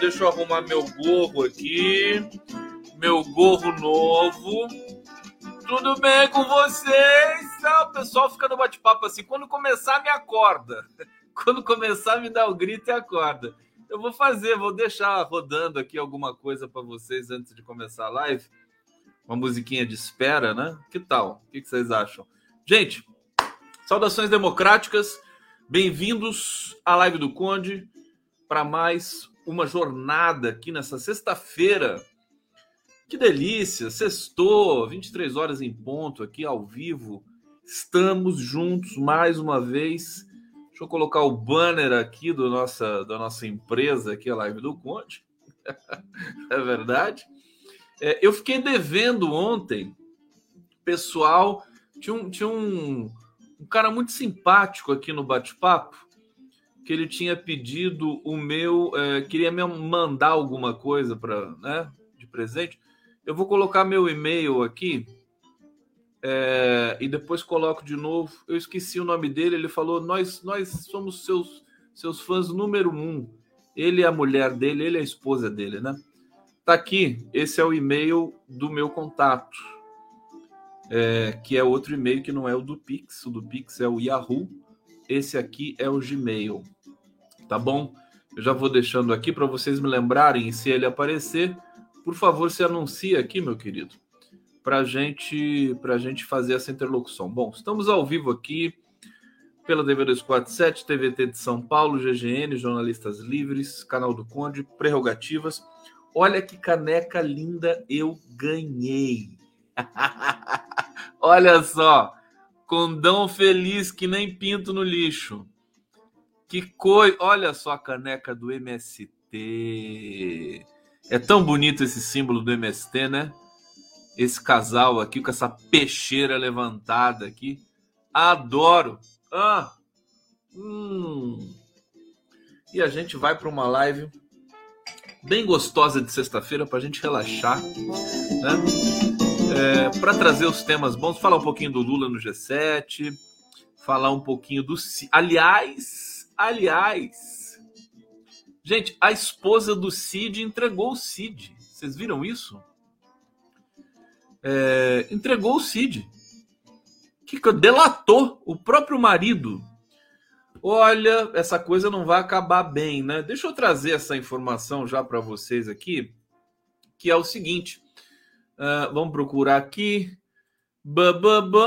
Deixa eu arrumar meu gorro aqui. Meu gorro novo. Tudo bem com vocês? Ah, o pessoal fica no bate-papo assim. Quando começar, me acorda. Quando começar, me dá o grito e acorda. Eu vou fazer, vou deixar rodando aqui alguma coisa para vocês antes de começar a live. Uma musiquinha de espera, né? Que tal? O que vocês acham? Gente, saudações democráticas. Bem-vindos à live do Conde para mais uma jornada aqui nessa sexta-feira. Que delícia! Sextou, 23 horas em ponto aqui ao vivo. Estamos juntos mais uma vez. Deixa eu colocar o banner aqui do nossa, da nossa empresa, aqui, a live do Conde. é verdade. É, eu fiquei devendo ontem, pessoal. Tinha um, tinha um, um cara muito simpático aqui no bate-papo que ele tinha pedido o meu, é, queria me mandar alguma coisa para, né, de presente. Eu vou colocar meu e-mail aqui é, e depois coloco de novo. Eu esqueci o nome dele. Ele falou: nós, nós somos seus, seus fãs número um. Ele é a mulher dele, ele é a esposa dele, né? Tá aqui. Esse é o e-mail do meu contato, é, que é outro e-mail que não é o do Pix. O do Pix é o Yahoo. Esse aqui é o Gmail tá bom? Eu já vou deixando aqui para vocês me lembrarem, se ele aparecer, por favor, se anuncie aqui, meu querido, para gente, a gente fazer essa interlocução. Bom, estamos ao vivo aqui pela DV247, TVT de São Paulo, GGN, Jornalistas Livres, Canal do Conde, Prerrogativas. Olha que caneca linda eu ganhei. Olha só, condão feliz que nem pinto no lixo. Que coisa! Olha só a caneca do MST. É tão bonito esse símbolo do MST, né? Esse casal aqui com essa peixeira levantada aqui. Adoro! Ah! Hum. E a gente vai para uma live bem gostosa de sexta-feira para a gente relaxar, né? É, para trazer os temas bons, falar um pouquinho do Lula no G7, falar um pouquinho do. Aliás, Aliás, gente, a esposa do Cid entregou o Cid. Vocês viram isso? É, entregou o Cid. Que delatou o próprio marido. Olha, essa coisa não vai acabar bem, né? Deixa eu trazer essa informação já para vocês aqui, que é o seguinte. Uh, vamos procurar aqui.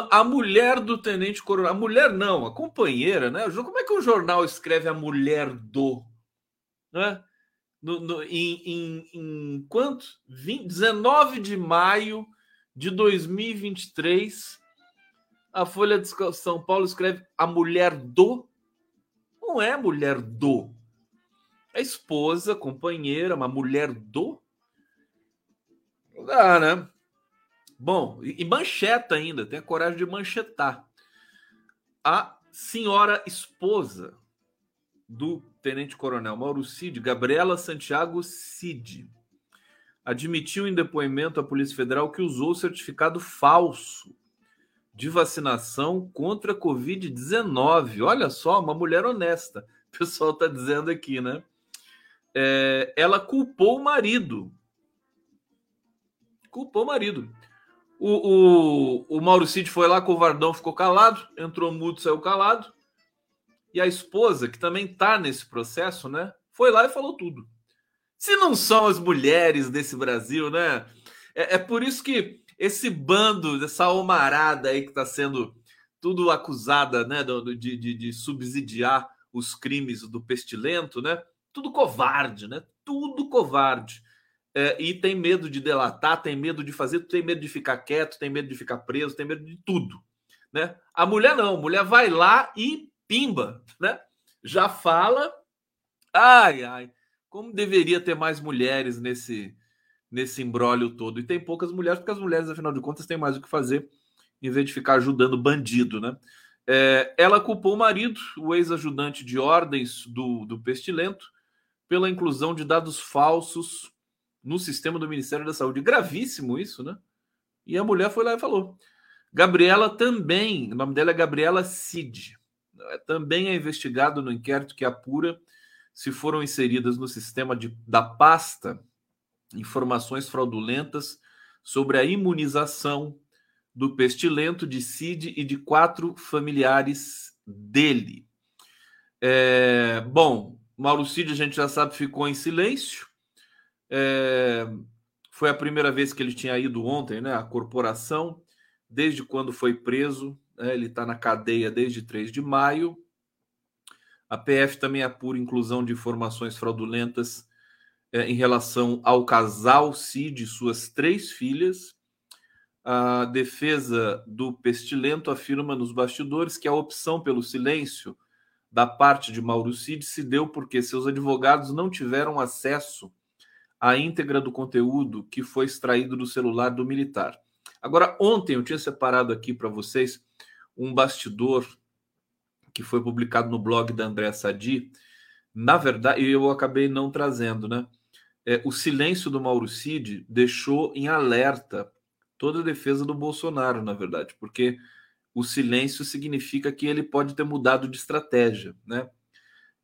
A mulher do tenente coronel. A mulher não, a companheira, né? Como é que o jornal escreve a mulher do? Né? No, no, em, em, em quanto? 20, 19 de maio de 2023, a Folha de São Paulo escreve a mulher do. Não é mulher do. É esposa, companheira, uma mulher do. Não dá, né? Bom, e mancheta ainda, tem a coragem de manchetar. A senhora esposa do tenente-coronel Mauro Cid, Gabriela Santiago Cid, admitiu em depoimento à Polícia Federal que usou certificado falso de vacinação contra a Covid-19. Olha só, uma mulher honesta. O pessoal está dizendo aqui, né? É, ela culpou o marido. Culpou o marido. O, o, o Mauro Cid foi lá, covardão, ficou calado, entrou mudo, saiu calado. E a esposa, que também está nesse processo, né? Foi lá e falou tudo. Se não são as mulheres desse Brasil, né? É, é por isso que esse bando, essa almarada aí que está sendo tudo acusada, né? De, de, de subsidiar os crimes do pestilento, né? Tudo covarde, né? Tudo covarde é, e tem medo de delatar, tem medo de fazer, tem medo de ficar quieto, tem medo de ficar preso, tem medo de tudo. Né? A mulher não, a mulher vai lá e pimba, né? Já fala, ai, ai, como deveria ter mais mulheres nesse nesse embrólio todo. E tem poucas mulheres, porque as mulheres, afinal de contas, têm mais o que fazer em vez de ficar ajudando bandido, né? É, ela culpou o marido, o ex-ajudante de ordens do, do Pestilento, pela inclusão de dados falsos no sistema do Ministério da Saúde. Gravíssimo isso, né? E a mulher foi lá e falou. Gabriela também, o nome dela é Gabriela Cid. também é investigado no inquérito que apura se foram inseridas no sistema de, da pasta informações fraudulentas sobre a imunização do pestilento de Cid e de quatro familiares dele. É, bom, Mauro Cid, a gente já sabe, ficou em silêncio. É, foi a primeira vez que ele tinha ido ontem, né? A corporação, desde quando foi preso, né, ele está na cadeia desde 3 de maio. A PF também apura inclusão de informações fraudulentas é, em relação ao casal Cid e suas três filhas. A defesa do Pestilento afirma nos bastidores que a opção pelo silêncio da parte de Mauro Cid se deu porque seus advogados não tiveram acesso à íntegra do conteúdo que foi extraído do celular do militar. Agora, ontem eu tinha separado aqui para vocês um bastidor que foi publicado no blog da André Sadi. Na verdade, eu acabei não trazendo, né? É, o silêncio do Mauro Cid deixou em alerta toda a defesa do Bolsonaro, na verdade, porque o silêncio significa que ele pode ter mudado de estratégia, né?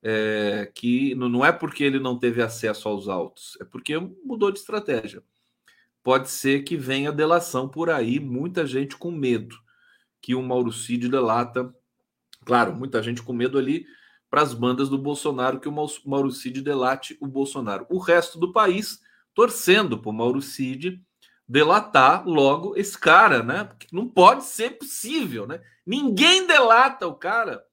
É, que não é porque ele não teve acesso aos autos, é porque mudou de estratégia. Pode ser que venha delação por aí, muita gente com medo que o Mauro Cid delata. Claro, muita gente com medo ali para as bandas do Bolsonaro que o Mauro Cid delate o Bolsonaro. O resto do país torcendo para o Cid delatar logo esse cara, né? Porque não pode ser possível, né? Ninguém delata o cara.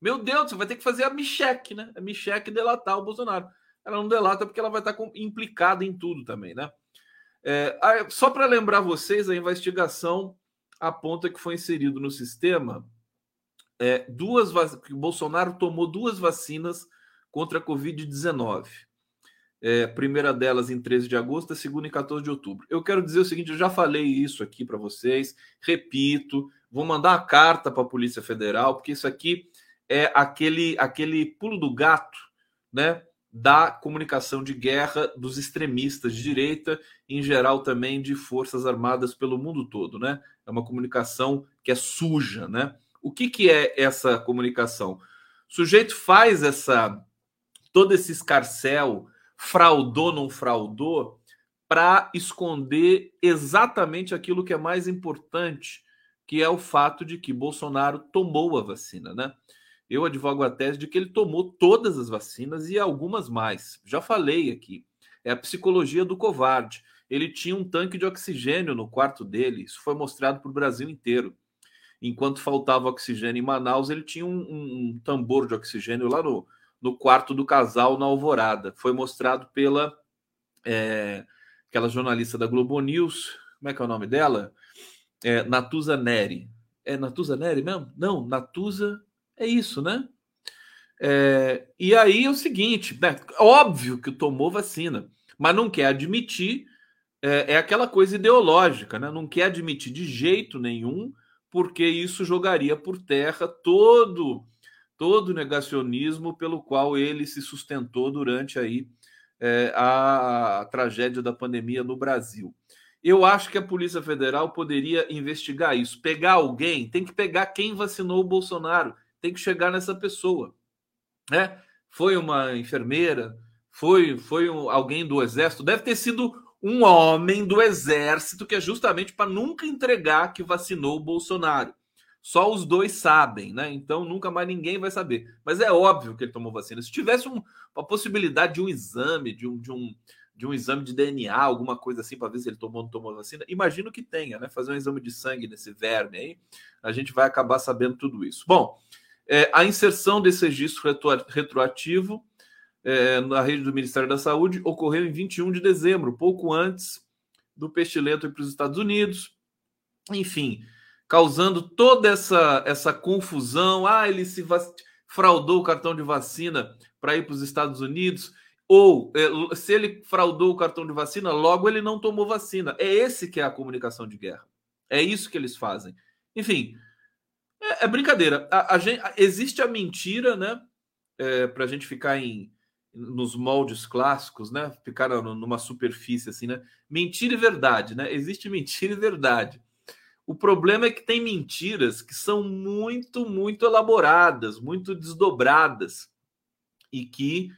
Meu Deus, você vai ter que fazer a Micheque, né? A Micheque delatar o Bolsonaro. Ela não delata porque ela vai estar implicada em tudo também, né? É, só para lembrar vocês, a investigação aponta que foi inserido no sistema é, duas que Bolsonaro tomou duas vacinas contra a Covid-19. É, a primeira delas em 13 de agosto, a segunda em 14 de outubro. Eu quero dizer o seguinte: eu já falei isso aqui para vocês, repito, vou mandar uma carta para a Polícia Federal, porque isso aqui é aquele, aquele pulo do gato, né? Da comunicação de guerra dos extremistas de direita, em geral também de forças armadas pelo mundo todo, né? É uma comunicação que é suja, né? O que, que é essa comunicação? O sujeito faz essa todo esse escarcel fraudou, não fraudou, para esconder exatamente aquilo que é mais importante, que é o fato de que Bolsonaro tomou a vacina, né? Eu advogo a tese de que ele tomou todas as vacinas e algumas mais. Já falei aqui. É a psicologia do covarde. Ele tinha um tanque de oxigênio no quarto dele. Isso foi mostrado para o Brasil inteiro. Enquanto faltava oxigênio em Manaus, ele tinha um, um, um tambor de oxigênio lá no, no quarto do casal na Alvorada. Foi mostrado pela é, aquela jornalista da Globo News, como é que é o nome dela? É, Natuza Neri. É Natuza Neri mesmo? Não, Natuza é isso, né? É, e aí é o seguinte, né? óbvio que tomou vacina, mas não quer admitir, é, é, aquela coisa ideológica, né? Não quer admitir de jeito nenhum, porque isso jogaria por terra todo todo o negacionismo pelo qual ele se sustentou durante aí é, a, a tragédia da pandemia no Brasil. Eu acho que a Polícia Federal poderia investigar isso. Pegar alguém, tem que pegar quem vacinou o Bolsonaro, tem que chegar nessa pessoa. Né? Foi uma enfermeira, foi, foi alguém do exército, deve ter sido um homem do exército que é justamente para nunca entregar que vacinou o Bolsonaro. Só os dois sabem, né? Então nunca mais ninguém vai saber. Mas é óbvio que ele tomou vacina. Se tivesse um, uma possibilidade de um exame, de um, de um, de um exame de DNA, alguma coisa assim, para ver se ele tomou ou não tomou vacina, imagino que tenha, né? Fazer um exame de sangue nesse verme aí, a gente vai acabar sabendo tudo isso. Bom, é, a inserção desse registro retroativo é, na rede do Ministério da Saúde ocorreu em 21 de dezembro, pouco antes do pestilento ir para os Estados Unidos. Enfim, causando toda essa, essa confusão. Ah, ele se fraudou o cartão de vacina para ir para os Estados Unidos. Ou é, se ele fraudou o cartão de vacina, logo ele não tomou vacina. É esse que é a comunicação de guerra. É isso que eles fazem. Enfim, é, é brincadeira. A, a gente, existe a mentira, né? É, para a gente ficar em, nos moldes clássicos, né? Ficar numa superfície assim, né? Mentira e verdade, né? Existe mentira e verdade. O problema é que tem mentiras que são muito, muito elaboradas, muito desdobradas e que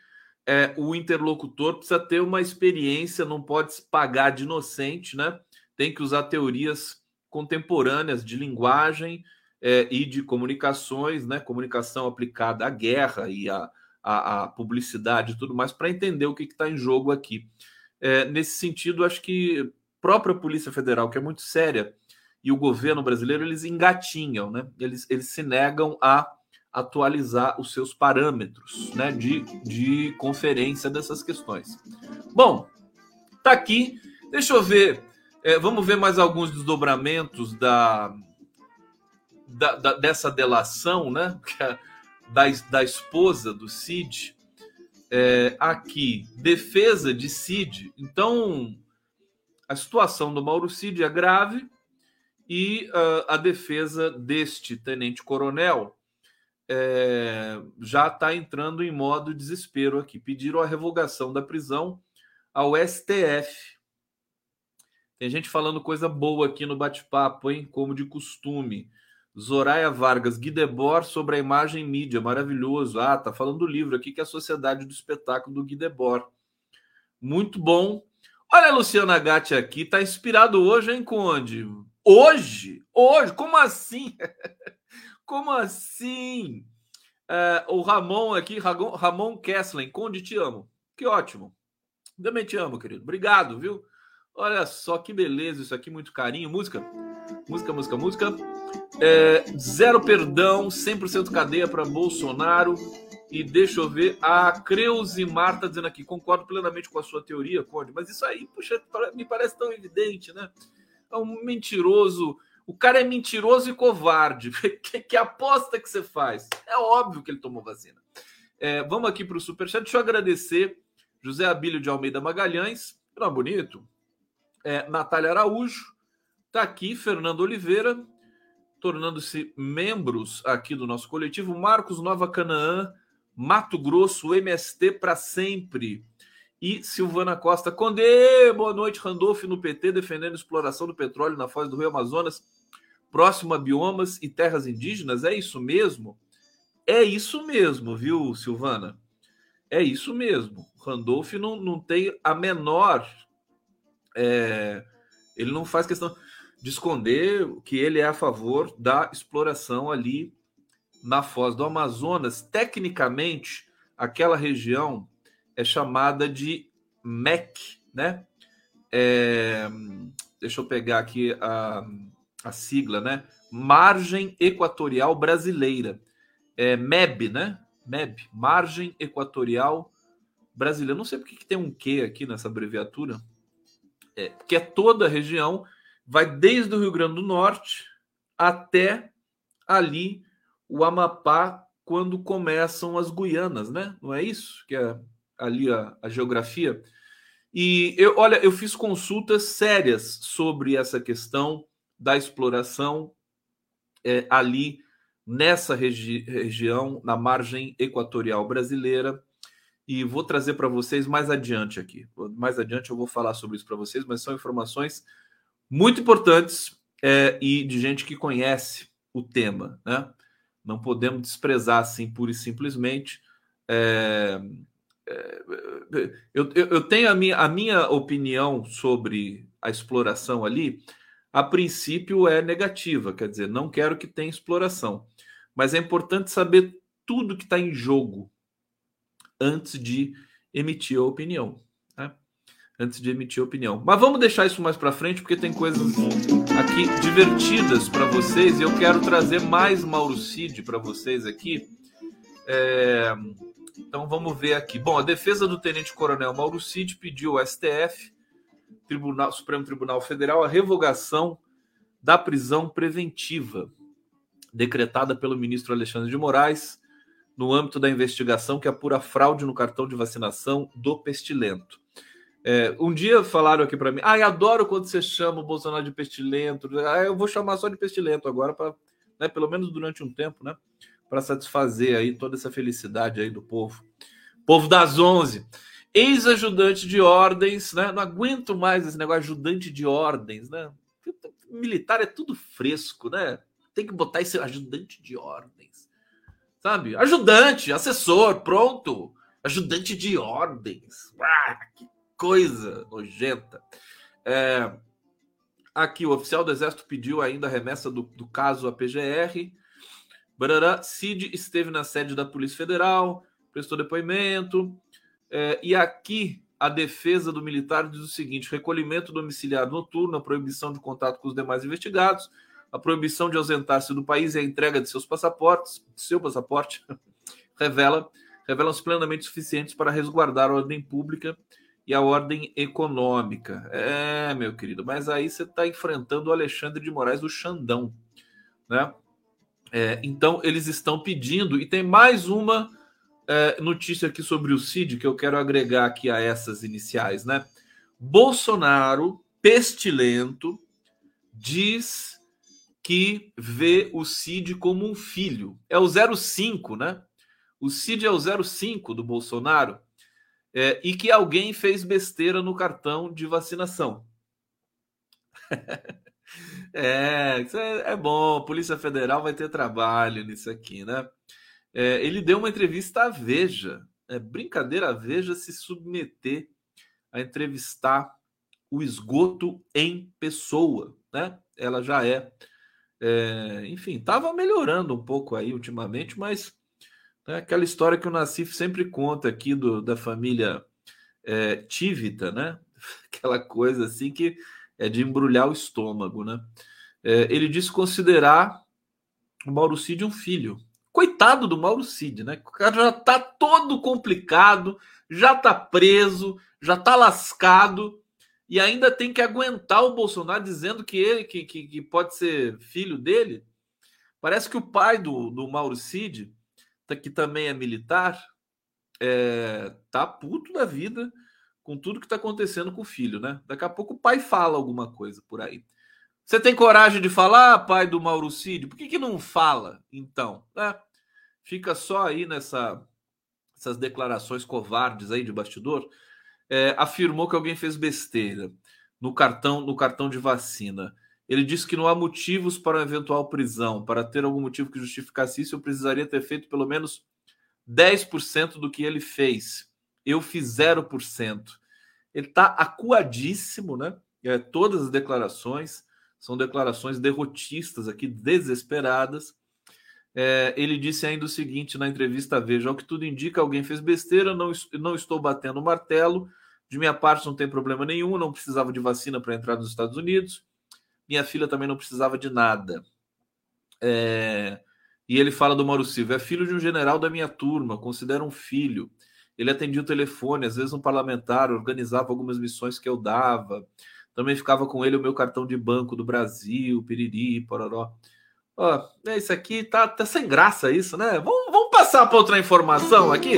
é, o interlocutor precisa ter uma experiência, não pode se pagar de inocente, né? Tem que usar teorias contemporâneas de linguagem é, e de comunicações, né? Comunicação aplicada à guerra e à, à, à publicidade e tudo mais, para entender o que está em jogo aqui. É, nesse sentido, acho que própria Polícia Federal, que é muito séria, e o governo brasileiro eles engatinham, né? Eles, eles se negam a atualizar os seus parâmetros né, de, de conferência dessas questões. Bom, tá aqui. Deixa eu ver. É, vamos ver mais alguns desdobramentos da, da, da dessa delação, né? Da, da esposa do Cid. É, aqui, defesa de Cid. Então, a situação do Mauro Cid é grave e uh, a defesa deste tenente-coronel é, já está entrando em modo desespero aqui. Pediram a revogação da prisão ao STF. Tem gente falando coisa boa aqui no bate-papo, hein? Como de costume. Zoraia Vargas, Guy Debord sobre a imagem mídia, maravilhoso. Ah, tá falando do livro aqui que é a Sociedade do Espetáculo do Guy Debord. Muito bom. Olha a Luciana Gatti aqui, tá inspirado hoje, hein, Conde? Hoje? Hoje? Como assim? Como assim? É, o Ramon aqui, Ramon Kesslen, Conde, te amo. Que ótimo. Também te amo, querido. Obrigado, viu? Olha só que beleza isso aqui, muito carinho. Música, música, música, música. É, zero perdão, 100% cadeia para Bolsonaro. E deixa eu ver, a Creuze Marta dizendo aqui, concordo plenamente com a sua teoria, Conde, mas isso aí, puxa, me parece tão evidente, né? é um mentiroso. O cara é mentiroso e covarde. que, que aposta que você faz? É óbvio que ele tomou vacina. É, vamos aqui para o Superchat. Deixa eu agradecer José Abílio de Almeida Magalhães. Não, bonito. É, Natália Araújo. Está aqui, Fernando Oliveira, tornando-se membros aqui do nosso coletivo. Marcos Nova Canaã, Mato Grosso, MST para sempre e Silvana Costa. Conde, boa noite. Randolph no PT defendendo exploração do petróleo na foz do Rio Amazonas, próximo a biomas e terras indígenas. É isso mesmo? É isso mesmo, viu, Silvana? É isso mesmo. Randolph não, não tem a menor. É, ele não faz questão de esconder que ele é a favor da exploração ali na foz do Amazonas. Tecnicamente, aquela região é chamada de MEC, né? É, deixa eu pegar aqui a, a sigla, né? Margem Equatorial Brasileira. É MEB, né? MEB, Margem Equatorial Brasileira. Não sei porque que tem um Q aqui nessa abreviatura. É, que é toda a região, vai desde o Rio Grande do Norte até ali o Amapá, quando começam as Guianas, né? Não é isso? Que é ali a, a geografia. E eu, olha, eu fiz consultas sérias sobre essa questão da exploração é, ali nessa regi região, na margem equatorial brasileira, e vou trazer para vocês mais adiante aqui. Mais adiante eu vou falar sobre isso para vocês, mas são informações muito importantes é, e de gente que conhece o tema, né? Não podemos desprezar assim pura e simplesmente. É, eu, eu tenho a minha, a minha opinião sobre a exploração ali, a princípio é negativa, quer dizer, não quero que tenha exploração. Mas é importante saber tudo que está em jogo antes de emitir a opinião. Antes de emitir opinião. Mas vamos deixar isso mais para frente, porque tem coisas aqui divertidas para vocês e eu quero trazer mais Mauro Cid para vocês aqui. É então vamos ver aqui. Bom, a defesa do Tenente Coronel Mauro Cid pediu ao STF, Tribunal, Supremo Tribunal Federal, a revogação da prisão preventiva decretada pelo ministro Alexandre de Moraes no âmbito da investigação que apura fraude no cartão de vacinação do pestilento. É, um dia falaram aqui para mim, ah, adoro quando você chama o Bolsonaro de pestilento. Ah, eu vou chamar só de pestilento agora, para, né, pelo menos durante um tempo, né? para satisfazer aí toda essa felicidade aí do povo. Povo das onze. Ex-ajudante de ordens, né? Não aguento mais esse negócio ajudante de ordens, né? militar é tudo fresco, né? Tem que botar esse ajudante de ordens. Sabe? Ajudante, assessor, pronto. Ajudante de ordens. Ah, que coisa nojenta. É, aqui, o oficial do Exército pediu ainda a remessa do, do caso à PGR. Barará, Cid esteve na sede da Polícia Federal, prestou depoimento. É, e aqui, a defesa do militar diz o seguinte: recolhimento domiciliar noturno, a proibição de contato com os demais investigados, a proibição de ausentar-se do país e a entrega de seus passaportes, seu passaporte, revela revelam-se plenamente suficientes para resguardar a ordem pública e a ordem econômica. É, meu querido, mas aí você está enfrentando o Alexandre de Moraes do Xandão, né? É, então eles estão pedindo e tem mais uma é, notícia aqui sobre o CID que eu quero agregar aqui a essas iniciais, né? Bolsonaro, pestilento, diz que vê o Cid como um filho. É o 05, né? O Cid é o 05 do Bolsonaro é, e que alguém fez besteira no cartão de vacinação. é, isso é, é bom. Polícia Federal vai ter trabalho nisso aqui, né? É, ele deu uma entrevista à Veja. É brincadeira a Veja se submeter a entrevistar o esgoto em pessoa, né? Ela já é, é enfim, estava melhorando um pouco aí ultimamente, mas né, aquela história que o Nassif sempre conta aqui do, da família é, Tívita, né? Aquela coisa assim que é de embrulhar o estômago, né? É, ele disse considerar o Mauro Cid um filho, Coitado do Mauro Cid, né? O cara já tá todo complicado, já tá preso, já tá lascado e ainda tem que aguentar o Bolsonaro dizendo que ele que, que, que pode ser filho dele. Parece que o pai do, do Mauro Cid, que também é militar, é, tá puto da vida com tudo que tá acontecendo com o filho, né? Daqui a pouco o pai fala alguma coisa por aí. Você tem coragem de falar, pai do Mauricídio? Por que, que não fala, então? É, fica só aí nessa declarações covardes aí de bastidor. É, afirmou que alguém fez besteira no cartão no cartão de vacina. Ele disse que não há motivos para uma eventual prisão. Para ter algum motivo que justificasse isso, eu precisaria ter feito pelo menos 10% do que ele fez. Eu fiz 0%. Ele está acuadíssimo, né? É, todas as declarações. São declarações derrotistas aqui, desesperadas. É, ele disse ainda o seguinte na entrevista Veja: ao que tudo indica, alguém fez besteira, não, não estou batendo o martelo. De minha parte, não tem problema nenhum, não precisava de vacina para entrar nos Estados Unidos. Minha filha também não precisava de nada. É, e ele fala do Mauro Silva: é filho de um general da minha turma, considero um filho. Ele atendia o telefone, às vezes um parlamentar, organizava algumas missões que eu dava. Também ficava com ele o meu cartão de banco do Brasil, piriri, pororó. Ó, é isso aqui, tá, tá sem graça isso, né? Vamos, vamos passar para outra informação aqui?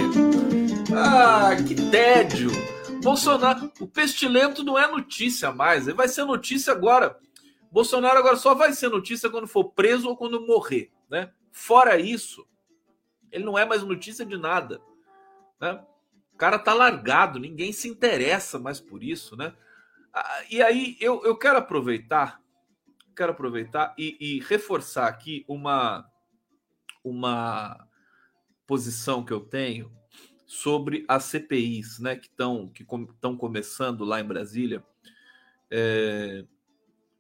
Ah, que tédio! Bolsonaro, o pestilento não é notícia mais, ele vai ser notícia agora. Bolsonaro agora só vai ser notícia quando for preso ou quando morrer, né? Fora isso, ele não é mais notícia de nada, né? O cara tá largado, ninguém se interessa mais por isso, né? Ah, e aí eu, eu quero aproveitar, quero aproveitar e, e reforçar aqui uma, uma posição que eu tenho sobre as CPIs, né, que estão que estão começando lá em Brasília. É,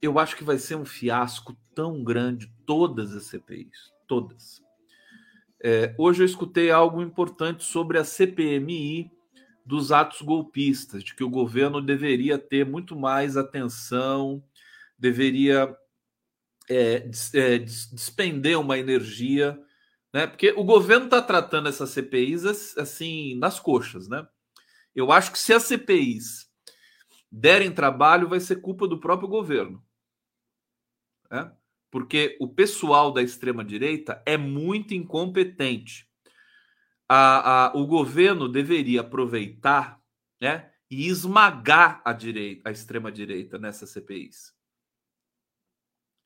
eu acho que vai ser um fiasco tão grande todas as CPIs, todas. É, hoje eu escutei algo importante sobre a CPMI dos atos golpistas, de que o governo deveria ter muito mais atenção, deveria é, é, despender uma energia, né? Porque o governo está tratando essas CPIs assim nas coxas, né? Eu acho que se as CPIs derem trabalho, vai ser culpa do próprio governo, né? Porque o pessoal da extrema direita é muito incompetente a, a, o governo deveria aproveitar né, e esmagar a direita, a extrema-direita nessas CPIs.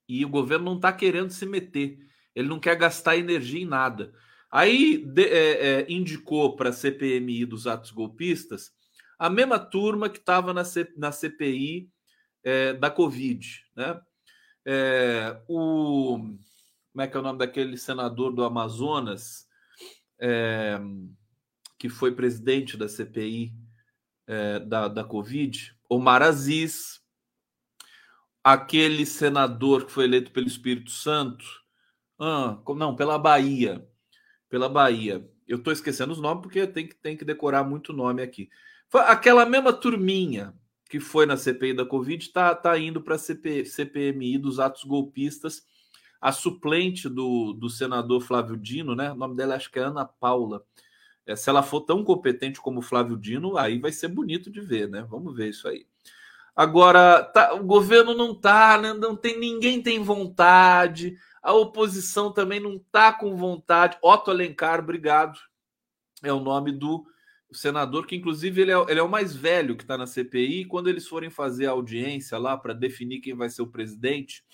E o governo não está querendo se meter, ele não quer gastar energia em nada. Aí de, é, é, indicou para a CPMI dos atos golpistas a mesma turma que estava na, C, na CPI é, da Covid. Né? É, o como é que é o nome daquele senador do Amazonas é, que foi presidente da CPI é, da, da Covid, Omar Aziz, aquele senador que foi eleito pelo Espírito Santo, ah, não, pela Bahia, pela Bahia. Eu estou esquecendo os nomes porque tem que, tem que decorar muito nome aqui. Foi aquela mesma turminha que foi na CPI da Covid está tá indo para a CPMI dos atos golpistas. A suplente do, do senador Flávio Dino, né? O nome dela acho que é Ana Paula. É, se ela for tão competente como Flávio Dino, aí vai ser bonito de ver, né? Vamos ver isso aí. Agora, tá, o governo não tá, né? não tem ninguém tem vontade, a oposição também não tá com vontade. Otto Alencar, obrigado. É o nome do senador, que inclusive ele é, ele é o mais velho que está na CPI. Quando eles forem fazer a audiência lá para definir quem vai ser o presidente,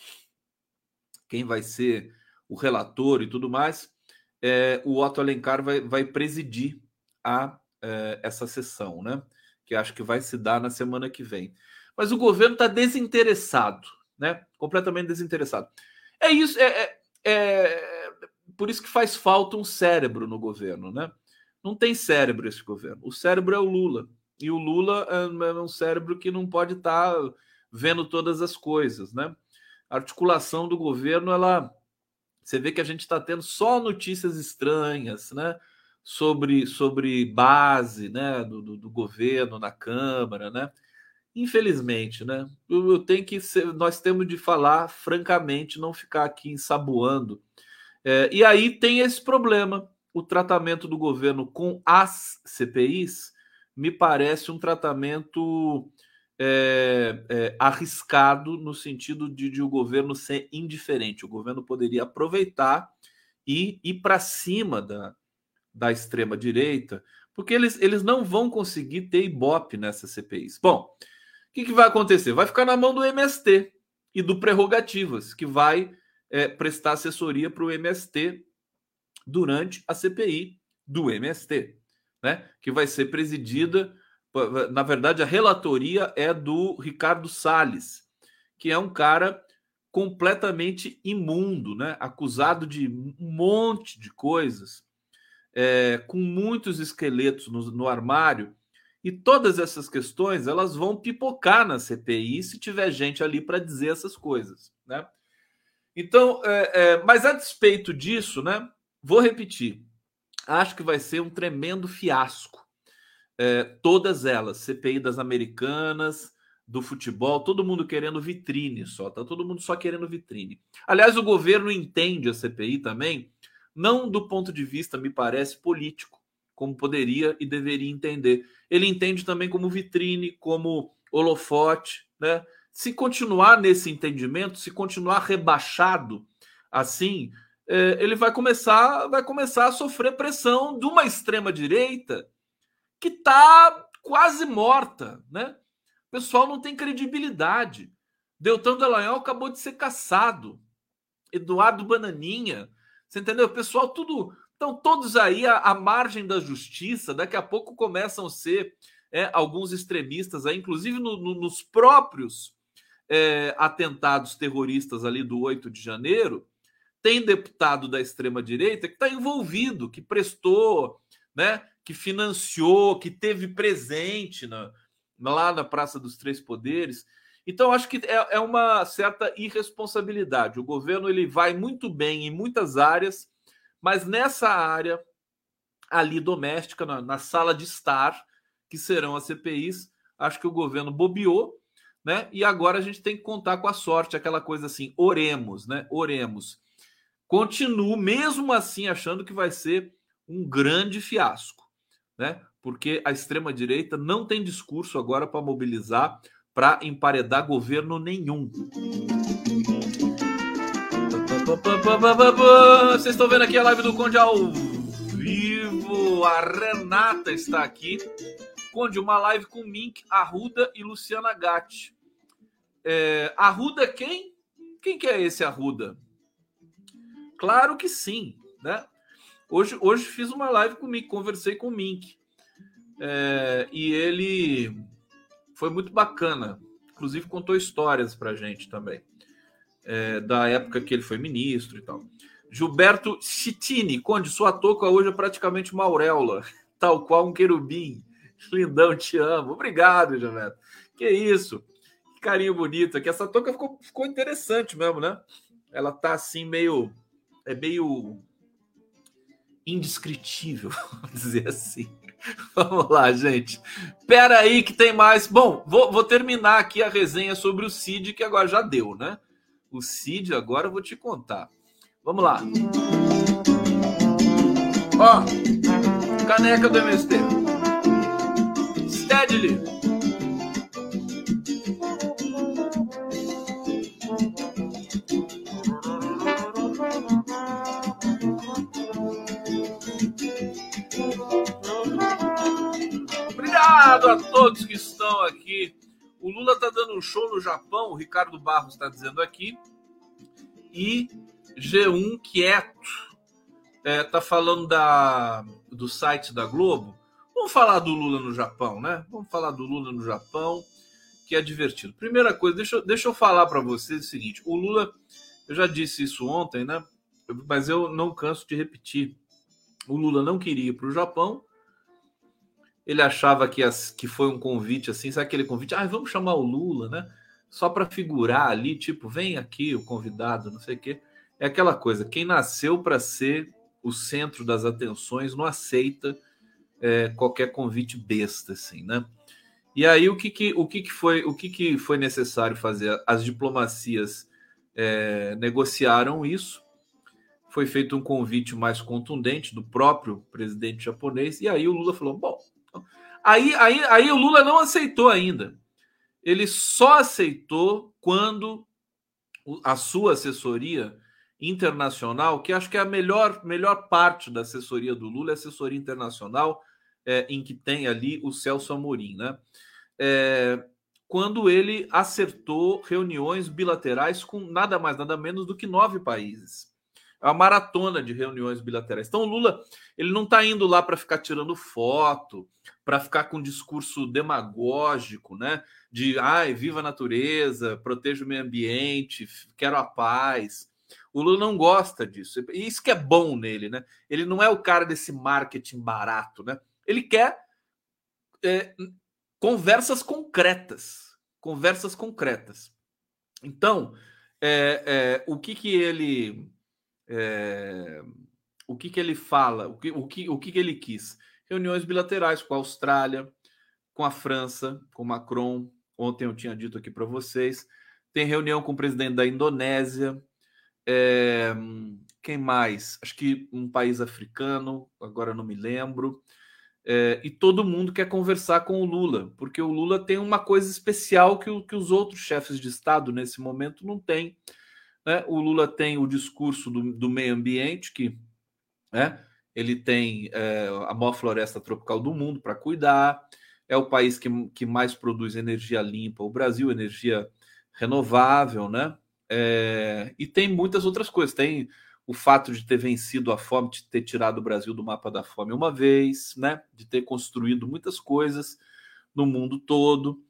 quem vai ser o relator e tudo mais, é, o Otto Alencar vai, vai presidir a, é, essa sessão, né? Que acho que vai se dar na semana que vem. Mas o governo está desinteressado, né? Completamente desinteressado. É isso, é, é, é, por isso que faz falta um cérebro no governo, né? Não tem cérebro esse governo. O cérebro é o Lula. E o Lula é, é um cérebro que não pode estar tá vendo todas as coisas, né? A articulação do governo, ela. Você vê que a gente está tendo só notícias estranhas, né? Sobre, sobre base né? do, do, do governo na Câmara, né? Infelizmente, né? Eu, eu tenho que ser, nós temos de falar francamente, não ficar aqui ensaboando. É, e aí tem esse problema o tratamento do governo com as CPIs me parece um tratamento é, é, arriscado no sentido de, de, o governo ser indiferente. O governo poderia aproveitar e ir para cima da, da extrema-direita, porque eles, eles não vão conseguir ter ibope nessas CPIs. Bom, o que, que vai acontecer? Vai ficar na mão do MST e do Prerrogativas, que vai é, prestar assessoria para o MST durante a CPI do MST, né? Que vai ser presidida, na verdade, a relatoria é do Ricardo Salles, que é um cara completamente imundo, né? Acusado de um monte de coisas, é, com muitos esqueletos no, no armário. E todas essas questões elas vão pipocar na CPI se tiver gente ali para dizer essas coisas, né? Então, é, é, mas a despeito disso, né? Vou repetir. Acho que vai ser um tremendo fiasco. É, todas elas, CPI das americanas, do futebol, todo mundo querendo vitrine só, tá todo mundo só querendo vitrine. Aliás, o governo entende a CPI também, não do ponto de vista, me parece, político, como poderia e deveria entender. Ele entende também como vitrine, como holofote, né? Se continuar nesse entendimento, se continuar rebaixado assim, ele vai começar, vai começar a sofrer pressão de uma extrema direita que está quase morta, né? O pessoal não tem credibilidade. Deltan Dallagnol acabou de ser caçado. Eduardo Bananinha, você entendeu? O pessoal tudo estão todos aí à, à, margem da justiça. Daqui a pouco começam a ser é, alguns extremistas, aí, inclusive no, no, nos próprios é, atentados terroristas ali do 8 de janeiro tem deputado da extrema-direita que está envolvido, que prestou, né, que financiou, que teve presente na, lá na Praça dos Três Poderes. Então, acho que é, é uma certa irresponsabilidade. O governo ele vai muito bem em muitas áreas, mas nessa área ali doméstica, na, na sala de estar, que serão as CPIs, acho que o governo bobeou, né? E agora a gente tem que contar com a sorte, aquela coisa assim, oremos, né? Oremos continuo mesmo assim achando que vai ser um grande fiasco, né? Porque a extrema direita não tem discurso agora para mobilizar para emparedar governo nenhum. Vocês estão vendo aqui a live do Conde ao vivo. A Renata está aqui. Conde, uma live com Mink, Arruda e Luciana Gatti. É, Arruda quem? Quem que é esse Arruda? Claro que sim, né? Hoje, hoje fiz uma live com o Mink, conversei com o Mink. É, e ele foi muito bacana. Inclusive contou histórias pra gente também. é, da época que ele foi ministro e tal. Gilberto Chitini, Conde, sua touca hoje é praticamente uma auréola, tal qual um querubim. Lindão, te amo. Obrigado, Gilberto. Que isso. Que carinho bonito aqui. Essa touca ficou, ficou interessante mesmo, né? Ela tá assim meio... É meio indescritível, dizer assim. Vamos lá, gente. Pera aí que tem mais. Bom, vou, vou, terminar aqui a resenha sobre o Cid, que agora já deu, né? O Cid, agora eu vou te contar. Vamos lá. Ó, caneca do MST. Steadily. Obrigado a todos que estão aqui. O Lula está dando um show no Japão, o Ricardo Barros está dizendo aqui. E G1 quieto está é, tá falando da, do site da Globo. Vamos falar do Lula no Japão, né? Vamos falar do Lula no Japão, que é divertido. Primeira coisa, deixa, deixa eu falar para vocês o seguinte: o Lula, eu já disse isso ontem, né? Mas eu não canso de repetir. O Lula não queria ir para o Japão ele achava que, as, que foi um convite assim, sabe aquele convite? Ah, vamos chamar o Lula, né? Só para figurar ali, tipo, vem aqui o convidado, não sei o quê. É aquela coisa, quem nasceu para ser o centro das atenções não aceita é, qualquer convite besta, assim, né? E aí o que, que, o que, que foi o que, que foi necessário fazer? As diplomacias é, negociaram isso. Foi feito um convite mais contundente do próprio presidente japonês, e aí o Lula falou: bom, Aí, aí, aí o Lula não aceitou ainda. Ele só aceitou quando a sua assessoria internacional, que acho que é a melhor, melhor parte da assessoria do Lula, é a assessoria internacional, é, em que tem ali o Celso Amorim, né? É, quando ele acertou reuniões bilaterais com nada mais, nada menos do que nove países. É uma maratona de reuniões bilaterais. Então, o Lula ele não está indo lá para ficar tirando foto, para ficar com um discurso demagógico, né? De ai, viva a natureza, proteja o meio ambiente, quero a paz. O Lula não gosta disso. E isso que é bom nele, né? Ele não é o cara desse marketing barato, né? Ele quer é, conversas concretas. Conversas concretas. Então, é, é, o que que ele é, o que, que ele fala, o que, o, que, o que, que ele quis? Reuniões bilaterais com a Austrália, com a França, com Macron. Ontem eu tinha dito aqui para vocês. Tem reunião com o presidente da Indonésia. É, quem mais? Acho que um país africano, agora não me lembro. É, e todo mundo quer conversar com o Lula, porque o Lula tem uma coisa especial que, o, que os outros chefes de Estado nesse momento não têm né? O Lula tem o discurso do, do meio ambiente, que né, ele tem é, a maior floresta tropical do mundo para cuidar, é o país que, que mais produz energia limpa, o Brasil, energia renovável, né? É, e tem muitas outras coisas. Tem o fato de ter vencido a fome, de ter tirado o Brasil do mapa da fome uma vez, né? De ter construído muitas coisas no mundo todo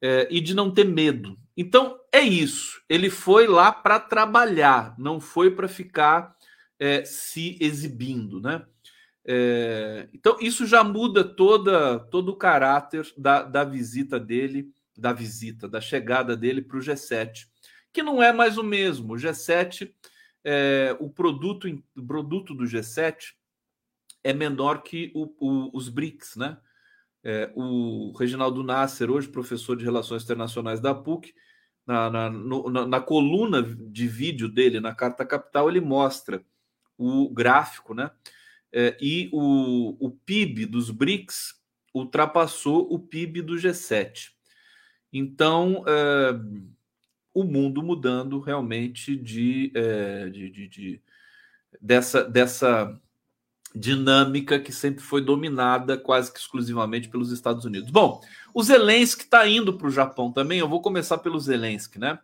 é, e de não ter medo. Então é isso. Ele foi lá para trabalhar, não foi para ficar é, se exibindo, né? É, então isso já muda toda todo o caráter da, da visita dele, da visita, da chegada dele para o G7, que não é mais o mesmo. O G7, é, o produto, o produto do G7 é menor que o, o, os BRICS, né? É, o Reginaldo Nasser, hoje professor de Relações Internacionais da PUC, na, na, no, na, na, coluna de vídeo dele, na Carta Capital, ele mostra o gráfico, né? É, e o, o PIB dos BRICS ultrapassou o PIB do G7. Então, é, o mundo mudando realmente de, é, de, de, de dessa, dessa dinâmica que sempre foi dominada quase que exclusivamente pelos Estados Unidos. Bom, o Zelensky está indo para o Japão também. Eu vou começar pelo Zelensky, né?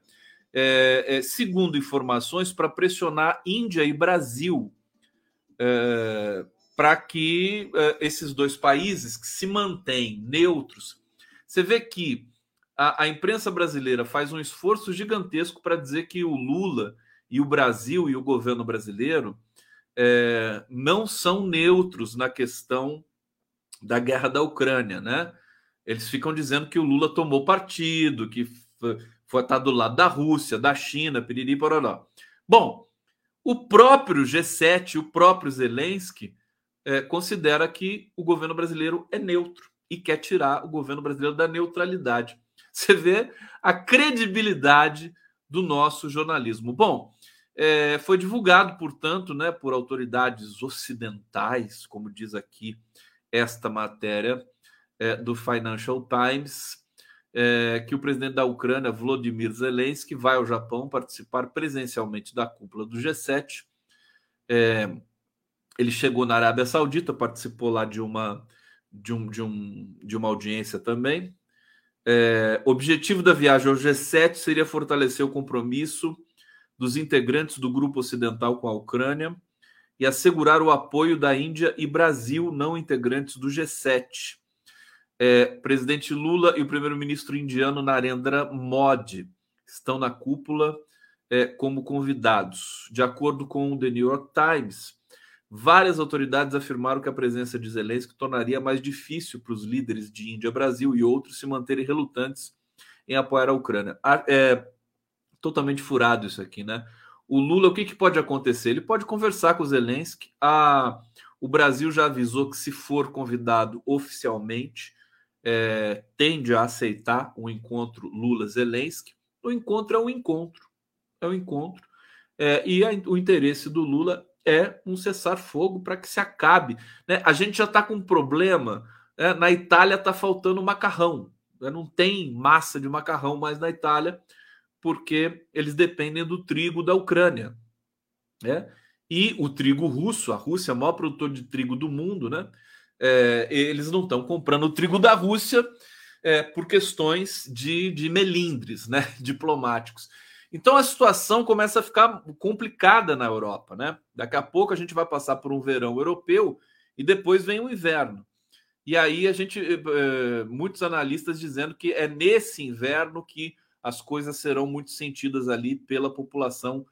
É, é, segundo informações, para pressionar Índia e Brasil é, para que é, esses dois países que se mantêm neutros. Você vê que a, a imprensa brasileira faz um esforço gigantesco para dizer que o Lula e o Brasil e o governo brasileiro é, não são neutros na questão da guerra da Ucrânia, né? Eles ficam dizendo que o Lula tomou partido, que foi estar tá do lado da Rússia, da China, piriri pororó. Bom, o próprio G7, o próprio Zelensky, é, considera que o governo brasileiro é neutro e quer tirar o governo brasileiro da neutralidade. Você vê a credibilidade do nosso jornalismo. Bom, é, foi divulgado, portanto, né, por autoridades ocidentais, como diz aqui esta matéria é, do Financial Times, é, que o presidente da Ucrânia, Volodymyr Zelensky, vai ao Japão participar presencialmente da cúpula do G7. É, ele chegou na Arábia Saudita, participou lá de uma, de um, de um, de uma audiência também. É, objetivo da viagem ao G7 seria fortalecer o compromisso dos integrantes do grupo ocidental com a Ucrânia e assegurar o apoio da Índia e Brasil, não integrantes do G7. É, presidente Lula e o primeiro-ministro indiano Narendra Modi estão na cúpula é, como convidados. De acordo com o The New York Times, várias autoridades afirmaram que a presença de Zelensky tornaria mais difícil para os líderes de Índia, Brasil e outros se manterem relutantes em apoiar a Ucrânia. É totalmente furado isso aqui, né? O Lula, o que, que pode acontecer? Ele pode conversar com o Zelensky. A, o Brasil já avisou que, se for convidado oficialmente, é, tende a aceitar o um encontro Lula-Zelensky. O encontro é um encontro. É um encontro. É, e a, o interesse do Lula é um cessar-fogo para que se acabe. Né? A gente já está com um problema. Né? Na Itália está faltando macarrão. Né? Não tem massa de macarrão mais na Itália porque eles dependem do trigo da Ucrânia. Né? E o trigo russo, a Rússia é o maior produtor de trigo do mundo, né? É, eles não estão comprando o trigo da Rússia é, por questões de, de melindres né? diplomáticos. Então a situação começa a ficar complicada na Europa. Né? Daqui a pouco a gente vai passar por um verão europeu e depois vem o inverno. E aí a gente, é, muitos analistas dizendo que é nesse inverno que as coisas serão muito sentidas ali pela população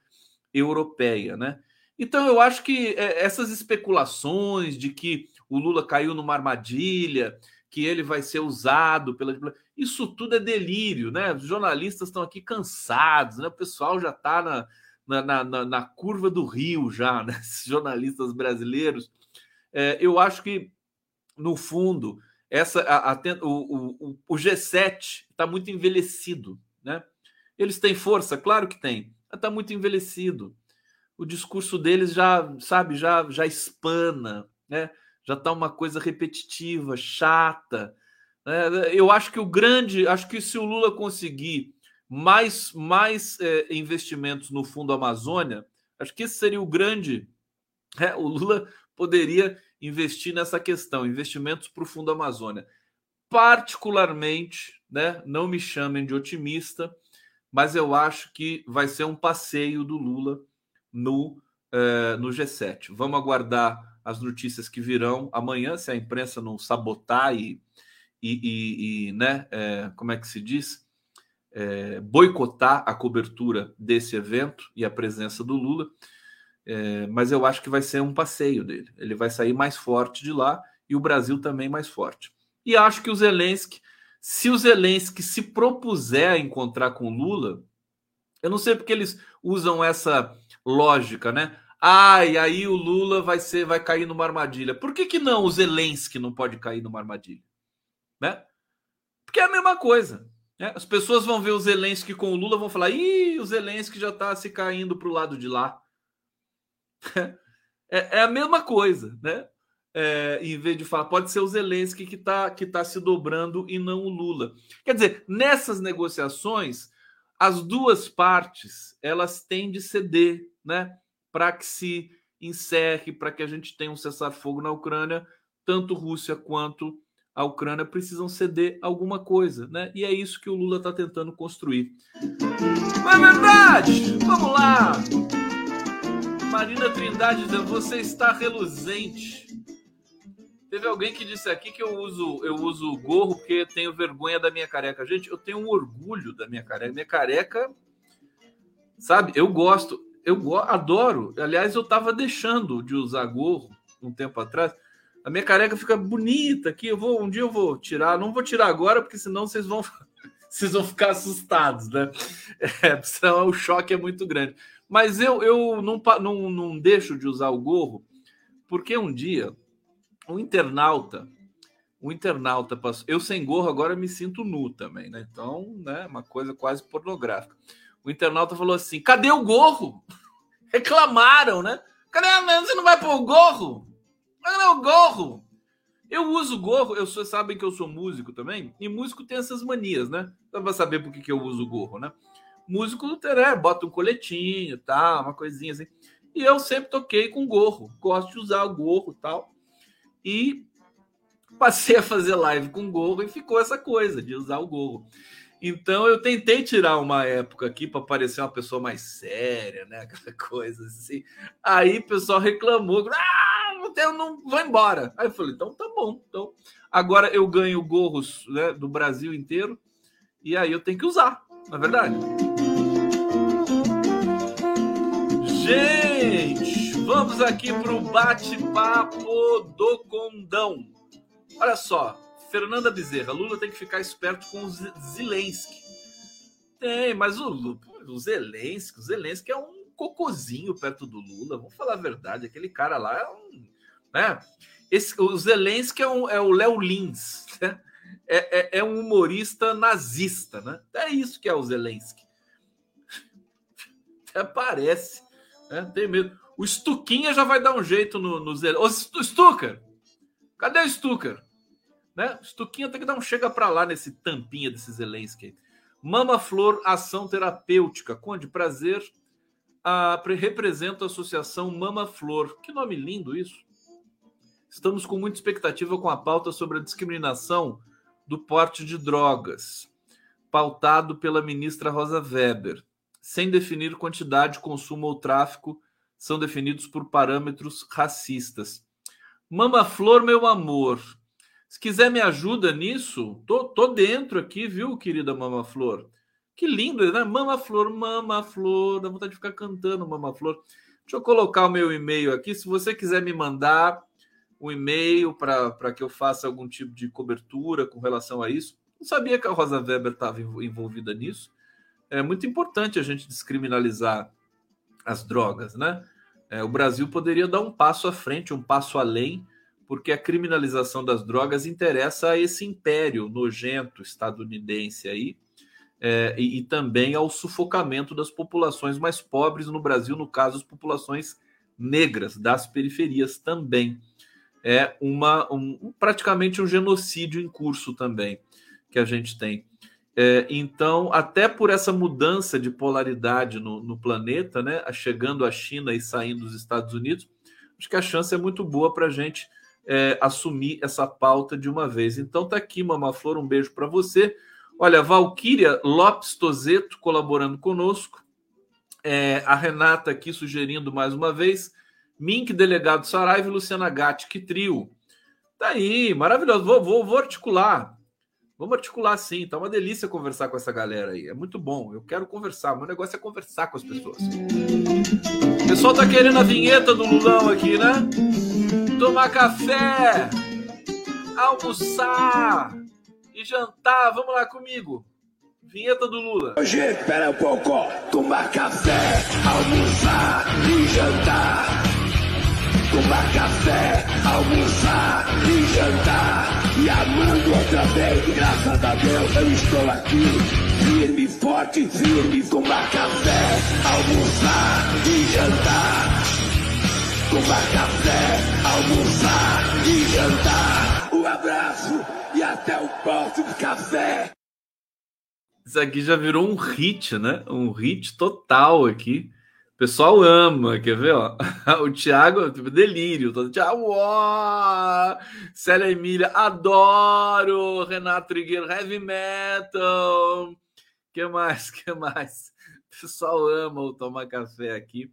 europeia, né? Então eu acho que é, essas especulações de que o Lula caiu numa armadilha, que ele vai ser usado pela isso tudo é delírio, né? Os jornalistas estão aqui cansados, né? O pessoal já está na, na, na, na, curva do rio já, né? Esses jornalistas brasileiros. É, eu acho que no fundo essa a, a, o, o, o G7 está muito envelhecido, né? Eles têm força, claro que tem, está muito envelhecido. O discurso deles já, sabe, já, já espana, né? já está uma coisa repetitiva, chata. Né? Eu acho que o grande, acho que se o Lula conseguir mais, mais é, investimentos no Fundo Amazônia, acho que esse seria o grande. É, o Lula poderia investir nessa questão, investimentos para o Fundo Amazônia. Particularmente, né? Não me chamem de otimista, mas eu acho que vai ser um passeio do Lula no, uh, no G7. Vamos aguardar as notícias que virão amanhã, se a imprensa não sabotar e, e, e, e né, é, como é que se diz? É, boicotar a cobertura desse evento e a presença do Lula. Mas eu acho que vai ser um passeio dele. Ele vai sair mais forte de lá e o Brasil também mais forte. E acho que o Zelensky se o Zelensky se propuser a encontrar com Lula, eu não sei porque eles usam essa lógica, né? Ah, e aí o Lula vai ser, vai cair numa armadilha. Por que, que não o Zelensky não pode cair numa armadilha? Né? Porque é a mesma coisa. Né? As pessoas vão ver o Zelensky com o Lula vão falar: ih, o Zelensky já está se caindo para o lado de lá. é, é a mesma coisa, né? É, em vez de falar, pode ser o Zelensky que está que tá se dobrando e não o Lula. Quer dizer, nessas negociações, as duas partes elas têm de ceder, né, para que se encerre, para que a gente tenha um cessar-fogo na Ucrânia, tanto Rússia quanto a Ucrânia precisam ceder alguma coisa, né? E é isso que o Lula está tentando construir. Não é verdade? Vamos lá! Marina Trindade, você está reluzente Teve alguém que disse aqui que eu uso eu uso gorro porque tenho vergonha da minha careca. Gente, eu tenho um orgulho da minha careca. Minha careca, sabe? Eu gosto, eu go adoro. Aliás, eu tava deixando de usar gorro um tempo atrás. A minha careca fica bonita aqui. Eu vou um dia eu vou tirar. Não vou tirar agora porque senão vocês vão vocês vão ficar assustados, né? É, senão o choque é muito grande. Mas eu, eu não, não, não deixo de usar o gorro porque um dia um internauta, um internauta passou. Eu sem gorro agora me sinto nu também, né? Então, né, uma coisa quase pornográfica. O internauta falou assim: cadê o gorro? Reclamaram, né? Cadê? Você não vai pôr o gorro? Cadê o gorro? Eu uso gorro, eu sou, sabem que eu sou músico também, e músico tem essas manias, né? Então vai saber por que, que eu uso gorro, né? Músico, né, bota um coletinho, tá, uma coisinha assim. E eu sempre toquei com gorro, gosto de usar o gorro tal. E passei a fazer live com gorro e ficou essa coisa de usar o gorro. Então eu tentei tirar uma época aqui para parecer uma pessoa mais séria, né? Aquela coisa assim. Aí o pessoal reclamou, ah, eu não vou embora. Aí eu falei, então tá bom. Então agora eu ganho gorros né, do Brasil inteiro e aí eu tenho que usar, na é verdade. Gente, Vamos aqui para o bate-papo do condão. Olha só, Fernanda Bezerra, Lula tem que ficar esperto com o Zelensky. Tem, mas o, o Zelensky, o Zelensky é um cocozinho perto do Lula. Vamos falar a verdade, aquele cara lá é um, né? Esse, o Zelensky é, um, é o Léo Lins, né? é, é, é, um humorista nazista, né? É isso que é o Zelensky. Até parece, né? Tem medo. O Stuquinha já vai dar um jeito no, no Zé. Ô! Cadê o Stucker? Né? Stuquinha tem que dar um chega para lá nesse tampinha desse Zelensky. Mama Flor Ação Terapêutica. Conde, prazer. A, representa a associação Mama Flor. Que nome lindo isso. Estamos com muita expectativa com a pauta sobre a discriminação do porte de drogas, pautado pela ministra Rosa Weber, sem definir quantidade, consumo ou tráfico são definidos por parâmetros racistas. Mama Flor, meu amor, se quiser me ajuda nisso, tô, tô dentro aqui, viu, querida Mama Flor? Que lindo, né? Mama Flor, Mama Flor, dá vontade de ficar cantando Mama Flor. Deixa eu colocar o meu e-mail aqui. Se você quiser me mandar um e-mail para que eu faça algum tipo de cobertura com relação a isso. Não sabia que a Rosa Weber estava envolvida nisso. É muito importante a gente descriminalizar as drogas, né? É, o Brasil poderia dar um passo à frente, um passo além, porque a criminalização das drogas interessa a esse império nojento estadunidense aí, é, e, e, também ao sufocamento das populações mais pobres no Brasil, no caso, as populações negras das periferias também. É uma um, praticamente um genocídio em curso também que a gente tem. É, então, até por essa mudança de polaridade no, no, planeta, né, chegando a China e saindo dos Estados Unidos, acho que a chance é muito boa para a gente é, assumir essa pauta de uma vez. Então, tá aqui, Mama Flor, um beijo para você. Olha, Valquíria Lopes Tozeto colaborando conosco. É, a Renata aqui sugerindo mais uma vez. Mink, delegado Saraiva e Luciana Gatti, que trio. Tá aí, maravilhoso. Vou, vou, vou articular. Vamos articular sim, tá uma delícia conversar com essa galera aí. É muito bom. Eu quero conversar. Meu negócio é conversar com as pessoas. O pessoal tá querendo a vinheta do Lulão aqui, né? Tomar café, almoçar e jantar. Vamos lá comigo. Vinheta do Lula. Hoje, espera um pouco. Tomar café, almoçar e jantar. Tomar café, almoçar e jantar. E amando outra vez, graças a Deus eu estou aqui. Firme, forte, firme, tomar café, almoçar e jantar. Tomar café, almoçar e jantar. Um abraço e até o próximo café. Isso aqui já virou um hit, né? Um hit total aqui. O pessoal ama, quer ver? Ó? O Thiago, tipo, delírio. Todo Thiago, ó! Célia Emília, adoro! Renato Trigueiro, heavy metal. que mais? que mais? O pessoal ama o Tomar Café aqui.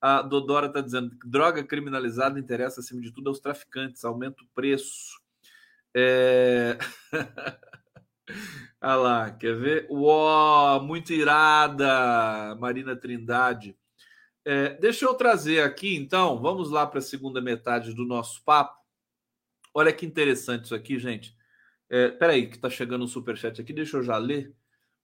A Dodora está dizendo droga criminalizada interessa, acima de tudo, aos traficantes, aumenta o preço. É... Olha lá, quer ver? Uó, muito irada, Marina Trindade. É, deixa eu trazer aqui, então, vamos lá para a segunda metade do nosso papo. Olha que interessante isso aqui, gente. É, peraí, que está chegando um superchat aqui, deixa eu já ler,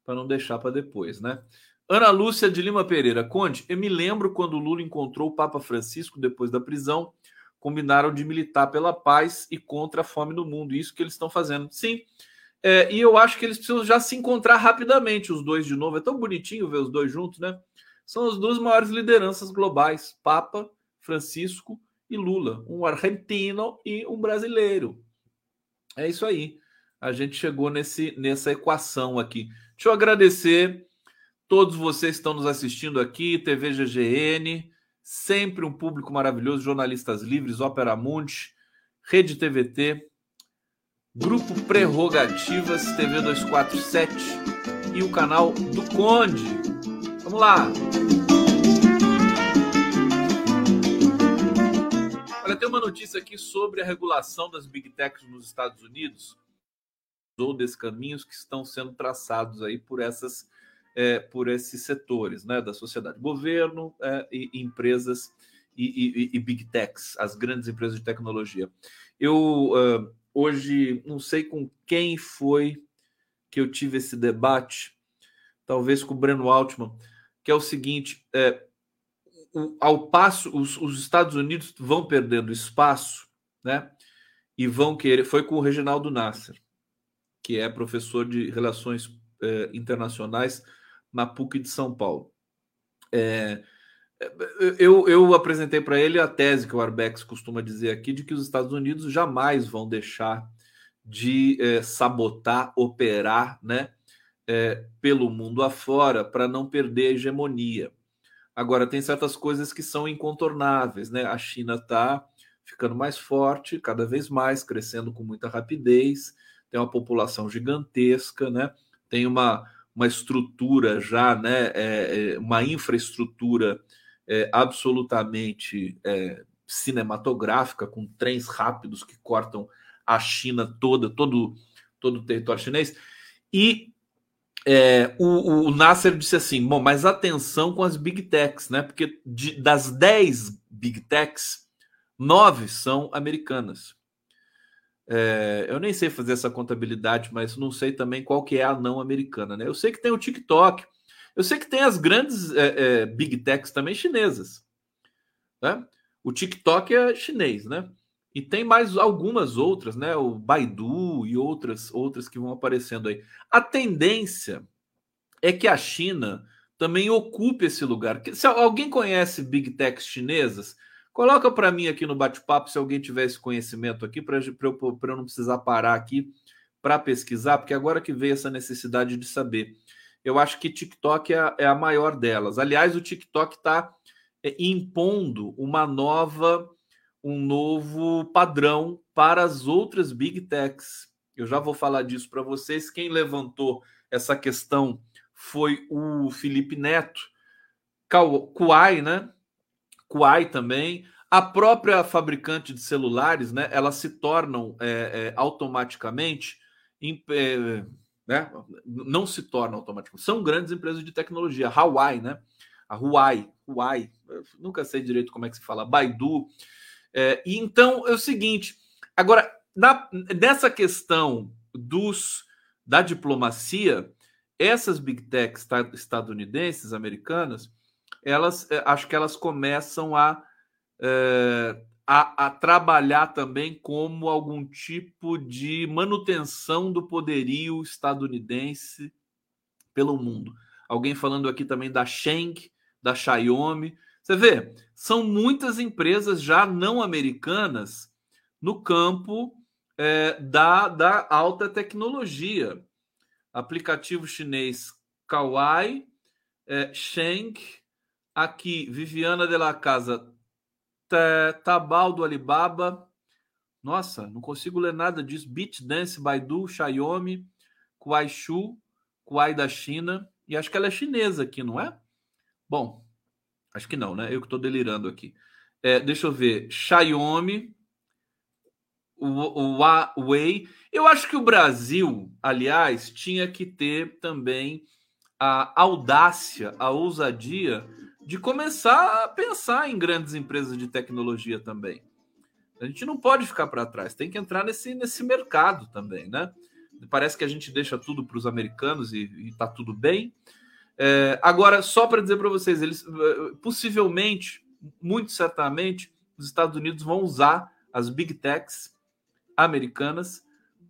para não deixar para depois, né? Ana Lúcia de Lima Pereira. Conde, eu me lembro quando Lula encontrou o Papa Francisco depois da prisão, combinaram de militar pela paz e contra a fome no mundo. Isso que eles estão fazendo. Sim, é, e eu acho que eles precisam já se encontrar rapidamente, os dois de novo. É tão bonitinho ver os dois juntos, né? São as duas maiores lideranças globais: Papa Francisco e Lula. Um argentino e um brasileiro. É isso aí. A gente chegou nesse, nessa equação aqui. Deixa eu agradecer todos vocês que estão nos assistindo aqui, TV GGN, sempre um público maravilhoso, jornalistas livres, Ópera Mundi, Rede TVT, Grupo Prerrogativas, TV 247 e o canal do Conde. Vamos lá! Olha, tem uma notícia aqui sobre a regulação das Big Techs nos Estados Unidos ou desses caminhos que estão sendo traçados aí por essas é, por esses setores, né, da sociedade, governo é, e, empresas e, e, e, big techs, as grandes empresas de tecnologia. Eu uh, hoje não sei com quem foi que eu tive esse debate, talvez com o Breno Altman, que é o seguinte: é, o, ao passo, os, os, Estados Unidos vão perdendo espaço, né? E vão querer. Foi com o Reginaldo Nasser, que é professor de relações é, internacionais na PUC de São Paulo. É, eu, eu apresentei para ele a tese que o Arbex costuma dizer aqui de que os Estados Unidos jamais vão deixar de é, sabotar, operar, né, é, pelo mundo afora para não perder a hegemonia. Agora tem certas coisas que são incontornáveis, né? A China está ficando mais forte, cada vez mais, crescendo com muita rapidez, tem uma população gigantesca, né? Tem uma, uma estrutura já, né? É, é uma infraestrutura é, absolutamente é, cinematográfica, com trens rápidos que cortam a China toda, todo, todo o território chinês. E é, o, o Nasser disse assim: bom, mas atenção com as big techs, né? Porque de, das 10 big techs, nove são americanas. É, eu nem sei fazer essa contabilidade, mas não sei também qual que é a não americana, né? Eu sei que tem o TikTok, eu sei que tem as grandes é, é, big techs também chinesas. Né? O TikTok é chinês, né? E tem mais algumas outras, né? O Baidu e outras outras que vão aparecendo aí. A tendência é que a China também ocupe esse lugar. Se alguém conhece big techs chinesas, coloca para mim aqui no bate-papo se alguém tiver esse conhecimento aqui para eu, eu não precisar parar aqui para pesquisar, porque agora que veio essa necessidade de saber eu acho que TikTok é a, é a maior delas. Aliás, o TikTok está é, impondo uma nova, um novo padrão para as outras big techs. Eu já vou falar disso para vocês. Quem levantou essa questão foi o Felipe Neto, Kuai, né? Kuai também. A própria fabricante de celulares, né? Elas se tornam é, é, automaticamente é, né? Não se torna automático. São grandes empresas de tecnologia. Huawei, né? A Huawei, Huawei, nunca sei direito como é que se fala, Baidu. É, e então é o seguinte. Agora, na, nessa questão dos da diplomacia, essas big techs estadunidenses, americanas, elas é, acho que elas começam a é, a, a, trabalhar também como algum tipo de manutenção do poderio estadunidense pelo mundo. Alguém falando aqui também da Sheng, da Xiaomi. Você vê, são muitas empresas já não americanas no campo é, da, da alta tecnologia. Aplicativo chinês Kawai, é, Sheng, aqui Viviana de la Casa Tabal do Alibaba. Nossa, não consigo ler nada disso. BitDance, Baidu, Xiaomi, Kuaishu, Kuai da China. E acho que ela é chinesa aqui, não é? Bom, Acho que não, né? Eu que estou delirando aqui. É, deixa eu ver. Xiaomi, Huawei. Eu acho que o Brasil, aliás, tinha que ter também a audácia, a ousadia de começar a pensar em grandes empresas de tecnologia também. A gente não pode ficar para trás, tem que entrar nesse, nesse mercado também, né? Parece que a gente deixa tudo para os americanos e está tudo bem. É, agora, só para dizer para vocês, eles possivelmente, muito certamente, os Estados Unidos vão usar as big techs americanas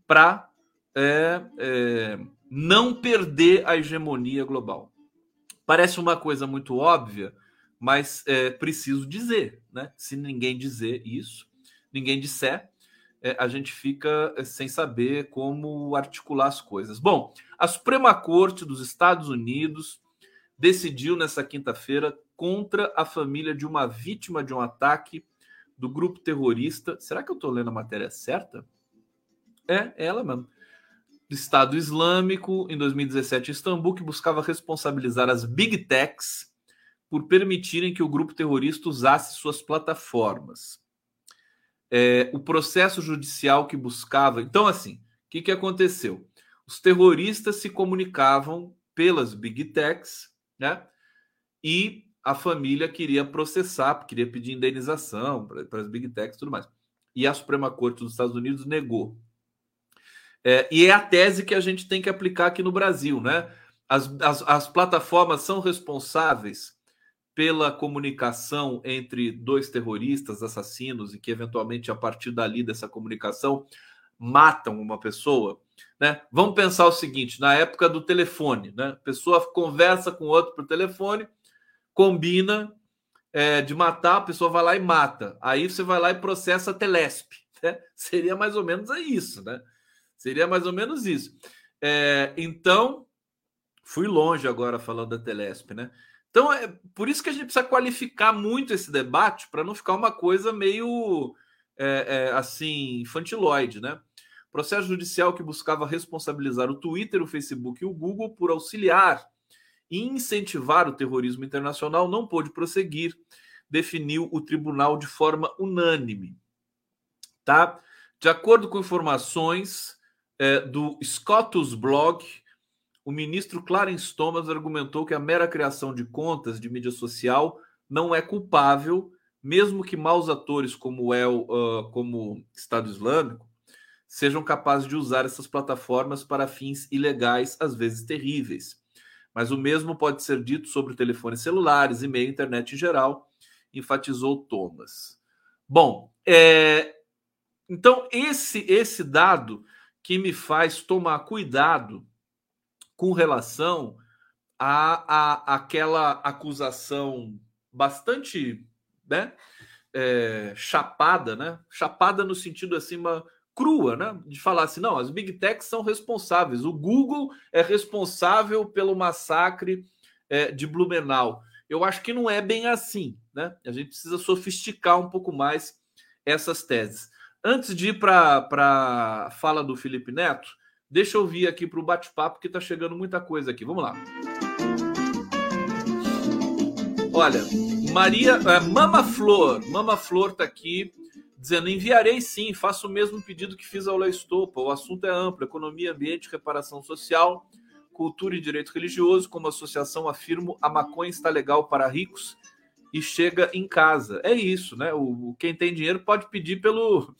para é, é, não perder a hegemonia global. Parece uma coisa muito óbvia, mas é preciso dizer, né? Se ninguém dizer isso, ninguém disser, é, a gente fica é, sem saber como articular as coisas. Bom, a Suprema Corte dos Estados Unidos decidiu nessa quinta-feira contra a família de uma vítima de um ataque do grupo terrorista. Será que eu estou lendo a matéria certa? É, é ela mesmo. Estado Islâmico, em 2017, em Istambul, que buscava responsabilizar as big techs por permitirem que o grupo terrorista usasse suas plataformas. É, o processo judicial que buscava. Então, assim, o que, que aconteceu? Os terroristas se comunicavam pelas big techs, né? E a família queria processar, queria pedir indenização para as big techs e tudo mais. E a Suprema Corte dos Estados Unidos negou. É, e é a tese que a gente tem que aplicar aqui no Brasil, né? As, as, as plataformas são responsáveis pela comunicação entre dois terroristas assassinos e que eventualmente a partir dali dessa comunicação matam uma pessoa, né? Vamos pensar o seguinte, na época do telefone, né? Pessoa conversa com outro por telefone, combina é, de matar, a pessoa vai lá e mata. Aí você vai lá e processa a Telesp, né? Seria mais ou menos isso, né? Seria mais ou menos isso. É, então, fui longe agora falando da Telesp, né? Então, é por isso que a gente precisa qualificar muito esse debate para não ficar uma coisa meio é, é, assim, infantiloide, né? Processo judicial que buscava responsabilizar o Twitter, o Facebook e o Google por auxiliar e incentivar o terrorismo internacional não pôde prosseguir, definiu o tribunal de forma unânime. Tá? De acordo com informações é, do Scotus Blog, o ministro Clarence Thomas argumentou que a mera criação de contas de mídia social não é culpável, mesmo que maus atores como é o uh, como Estado Islâmico sejam capazes de usar essas plataformas para fins ilegais, às vezes terríveis. Mas o mesmo pode ser dito sobre telefones celulares, e-mail, internet em geral, enfatizou Thomas. Bom, é... então esse esse dado que me faz tomar cuidado com relação a, a aquela acusação bastante né, é, chapada, né? Chapada no sentido assim, uma crua, né? De falar assim, não, as big techs são responsáveis. O Google é responsável pelo massacre é, de Blumenau. Eu acho que não é bem assim, né? A gente precisa sofisticar um pouco mais essas teses. Antes de ir para a fala do Felipe Neto, deixa eu vir aqui para o bate-papo, que está chegando muita coisa aqui. Vamos lá. Olha, Maria, é, Mama Flor, Mama Flor está aqui dizendo: enviarei sim, faço o mesmo pedido que fiz ao La Estopa. O assunto é amplo: economia, ambiente, reparação social, cultura e direito religioso. Como associação, afirmo: a maconha está legal para ricos e chega em casa. É isso, né? O, quem tem dinheiro pode pedir pelo,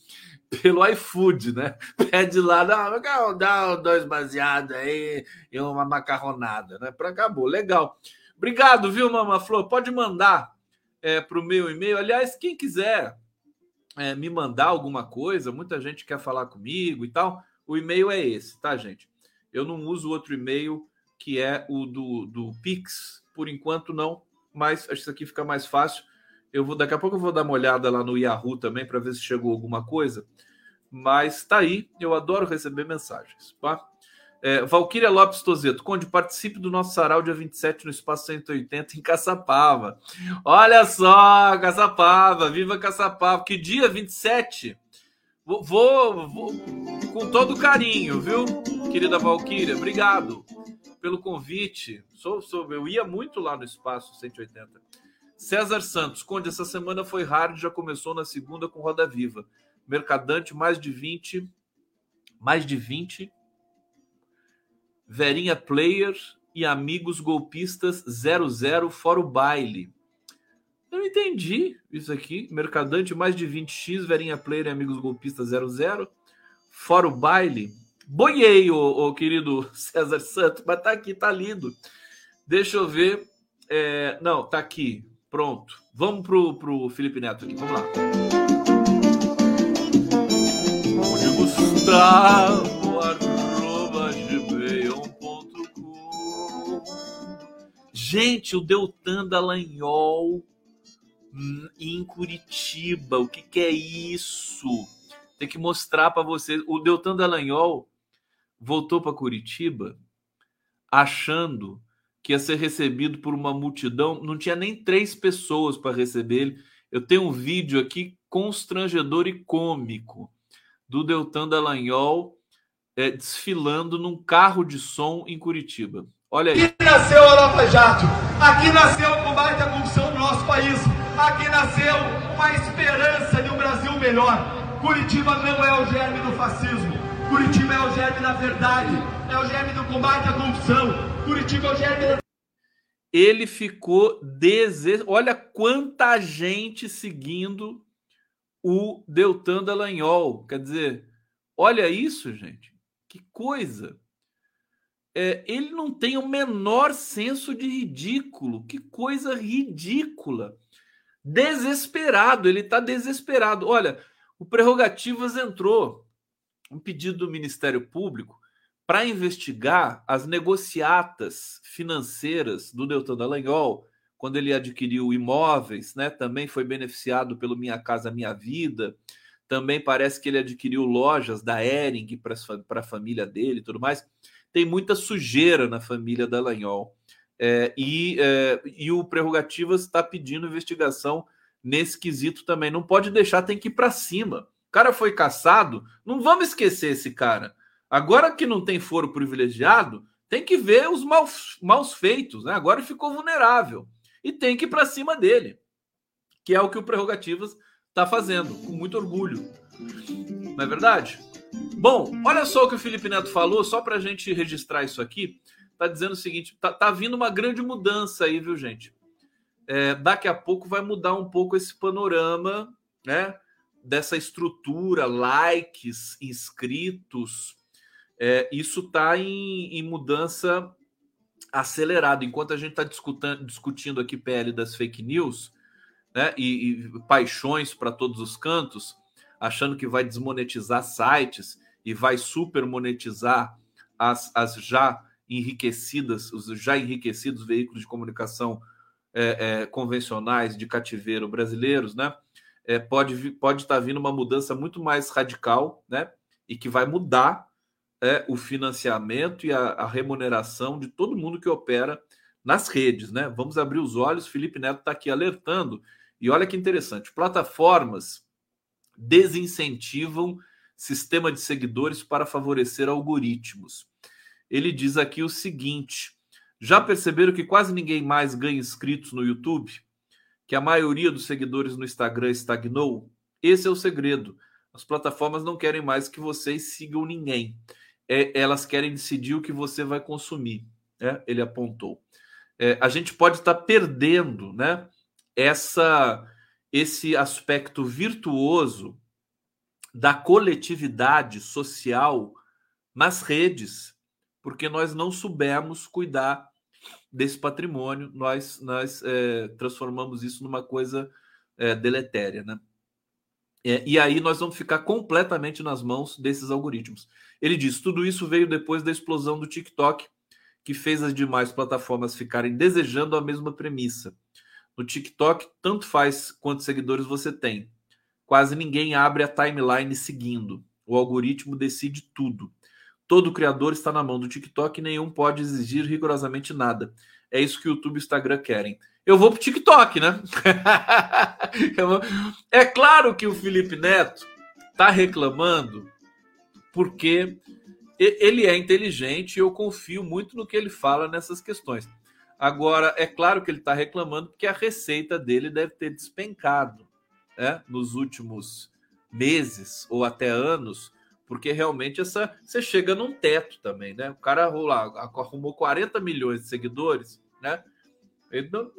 pelo iFood, né? Pede lá, dá, dá dois baseados aí e uma macarronada, né? Para acabou, legal. Obrigado, viu, Mama Flor? Pode mandar é, para o meu e-mail. Aliás, quem quiser é, me mandar alguma coisa, muita gente quer falar comigo e tal. O e-mail é esse, tá, gente? Eu não uso outro e-mail que é o do, do Pix, por enquanto não mas acho que isso aqui fica mais fácil. Eu vou daqui a pouco eu vou dar uma olhada lá no Yahoo também para ver se chegou alguma coisa. Mas tá aí, eu adoro receber mensagens, tá? É, Valquíria Lopes Tozeto, Conde, participe do nosso sarau dia 27 no Espaço 180 em Caçapava. Olha só, Caçapava, viva Caçapava. Que dia 27? Vou, vou, vou com todo carinho, viu, querida Valquíria? Obrigado pelo convite. Sou, sou, eu ia muito lá no Espaço 180. César Santos, Conde, essa semana foi hard, já começou na segunda com Roda Viva. Mercadante, mais de 20. Mais de 20. Verinha Player e amigos golpistas 00 fora o baile. Eu não entendi isso aqui. Mercadante, mais de 20x, Verinha Player e amigos golpistas 00 fora o baile. Boiei, ô, querido César Santos, mas tá aqui, tá lindo. Deixa eu ver. É, não, tá aqui. Pronto. Vamos pro, pro Felipe Neto aqui. Vamos lá. Gustavo, arroba. Gente, o Deltan Dallagnol hum, em Curitiba. O que, que é isso? Tem que mostrar para vocês. O Deltan Dallagnol voltou para Curitiba achando que ia ser recebido por uma multidão, não tinha nem três pessoas para receber ele. Eu tenho um vídeo aqui constrangedor e cômico do Deltan Dallagnol é, desfilando num carro de som em Curitiba. Olha aí. Aqui nasceu a Lava Jato, aqui nasceu o combate à corrupção no nosso país, aqui nasceu uma esperança de um Brasil melhor. Curitiba não é o germe do fascismo, Curitiba é o germe da verdade, é o germe do combate à corrupção, Curitiba é o germe ele ficou dese... Olha quanta gente seguindo o Deltan Dallagnol. Quer dizer, olha isso, gente. Que coisa. É, ele não tem o menor senso de ridículo. Que coisa ridícula. Desesperado, ele está desesperado. Olha, o Prerrogativas entrou um pedido do Ministério Público para investigar as negociatas financeiras do Deltan Dallagnol, quando ele adquiriu imóveis, né? Também foi beneficiado pelo Minha Casa Minha Vida. Também parece que ele adquiriu lojas da Ering para a família dele e tudo mais. Tem muita sujeira na família Dallagnol. É, e, é, e o Prerrogativas está pedindo investigação nesse quesito também. Não pode deixar, tem que ir para cima. Cara foi caçado, não vamos esquecer esse cara. Agora que não tem foro privilegiado, tem que ver os maus, maus feitos. Né? Agora ficou vulnerável. E tem que ir para cima dele. Que é o que o Prerrogativas está fazendo, com muito orgulho. Não é verdade? Bom, olha só o que o Felipe Neto falou, só para a gente registrar isso aqui. Tá dizendo o seguinte: tá, tá vindo uma grande mudança aí, viu, gente? É, daqui a pouco vai mudar um pouco esse panorama, né? Dessa estrutura, likes, inscritos, é, isso está em, em, mudança acelerada. Enquanto a gente está discutindo aqui PL das fake news né, e, e paixões para todos os cantos, achando que vai desmonetizar sites e vai super monetizar as, as já enriquecidas, os já enriquecidos veículos de comunicação é, é, convencionais de cativeiro brasileiros, né? É, pode pode estar tá vindo uma mudança muito mais radical, né? E que vai mudar é, o financiamento e a, a, remuneração de todo mundo que opera nas redes, né? Vamos abrir os olhos. Felipe Neto está aqui alertando. E olha que interessante: plataformas desincentivam sistema de seguidores para favorecer algoritmos. Ele diz aqui o seguinte: já perceberam que quase ninguém mais ganha inscritos no YouTube? Que a maioria dos seguidores no Instagram estagnou? Esse é o segredo. As plataformas não querem mais que vocês sigam ninguém é, elas querem decidir o que você vai consumir. Né? Ele apontou. É, a gente pode estar tá perdendo né, essa, esse aspecto virtuoso da coletividade social nas redes, porque nós não soubemos cuidar desse patrimônio, nós, nós é, transformamos isso numa coisa é, deletéria. Né? É, e aí nós vamos ficar completamente nas mãos desses algoritmos. Ele diz: tudo isso veio depois da explosão do TikTok, que fez as demais plataformas ficarem desejando a mesma premissa. No TikTok, tanto faz quantos seguidores você tem. Quase ninguém abre a timeline seguindo. O algoritmo decide tudo. Todo criador está na mão do TikTok e nenhum pode exigir rigorosamente nada. É isso que o YouTube e o Instagram querem eu vou pro TikTok, né? é claro que o Felipe Neto tá reclamando porque ele é inteligente e eu confio muito no que ele fala nessas questões. Agora, é claro que ele está reclamando porque a receita dele deve ter despencado né, nos últimos meses ou até anos, porque realmente essa você chega num teto também, né? O cara lá, arrumou 40 milhões de seguidores, né? Não,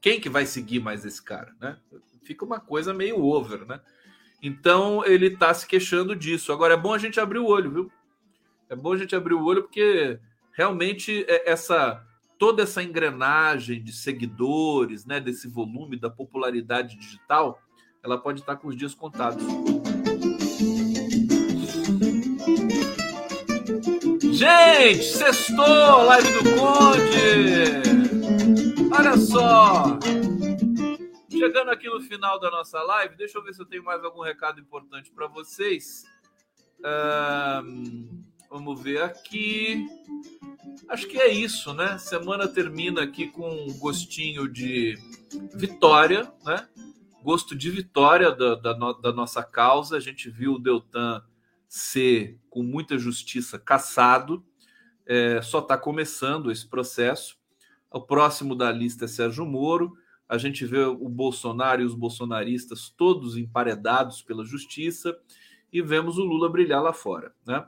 quem que vai seguir mais esse cara, né? Fica uma coisa meio over, né? Então ele está se queixando disso. Agora é bom a gente abrir o olho, viu? É bom a gente abrir o olho porque realmente é, essa toda essa engrenagem de seguidores, né, desse volume da popularidade digital, ela pode estar com os dias contados. Gente, sextou, live do Conde! Olha só! Chegando aqui no final da nossa live, deixa eu ver se eu tenho mais algum recado importante para vocês. Um, vamos ver aqui. Acho que é isso, né? Semana termina aqui com um gostinho de vitória, né? Gosto de vitória da, da, da nossa causa. A gente viu o Deltan ser, com muita justiça, caçado. É, só está começando esse processo. O próximo da lista é Sérgio Moro. A gente vê o Bolsonaro e os bolsonaristas todos emparedados pela justiça e vemos o Lula brilhar lá fora. Né?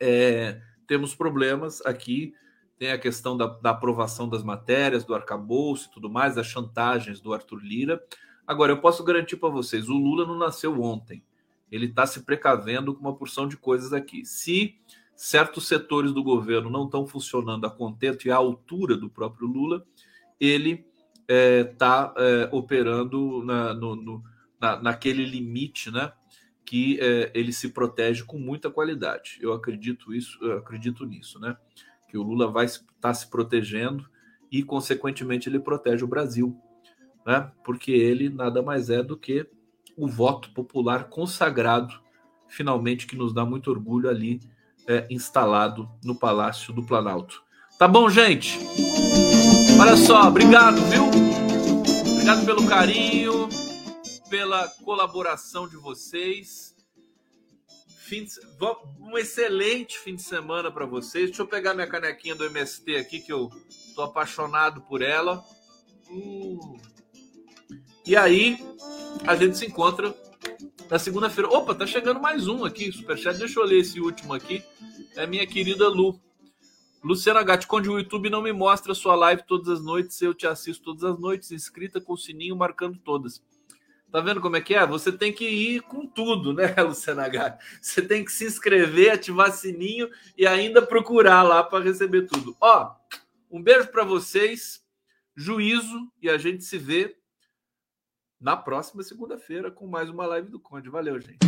É, temos problemas aqui. Tem a questão da, da, aprovação das matérias, do arcabouço e tudo mais, das chantagens do Arthur Lira. Agora, eu posso garantir para vocês: o Lula não nasceu ontem. Ele está se precavendo com uma porção de coisas aqui. Se certos setores do governo não estão funcionando a contento e à altura do próprio Lula, ele está é, é, operando na, no, no, na, naquele limite, né? que é, ele se protege com muita qualidade. Eu acredito isso, eu acredito nisso, né? Que o Lula vai estar tá se protegendo e, consequentemente, ele protege o Brasil, né? Porque ele nada mais é do que o voto popular consagrado, finalmente, que nos dá muito orgulho ali é, instalado no Palácio do Planalto. Tá bom, gente? Olha só, obrigado, viu? Obrigado pelo carinho pela colaboração de vocês. Fim de... Um excelente fim de semana para vocês. Deixa eu pegar minha canequinha do MST aqui, que eu tô apaixonado por ela. Hum. E aí, a gente se encontra na segunda-feira. Opa, tá chegando mais um aqui, superchat. Deixa eu ler esse último aqui. É minha querida Lu. Luciana Gatti, onde o YouTube não me mostra sua live todas as noites, eu te assisto todas as noites, inscrita com o sininho marcando todas. Tá vendo como é que é? Você tem que ir com tudo, né, Luciana H? Você tem que se inscrever, ativar sininho e ainda procurar lá para receber tudo. Ó, um beijo para vocês, juízo e a gente se vê na próxima segunda-feira com mais uma live do Conde. Valeu, gente.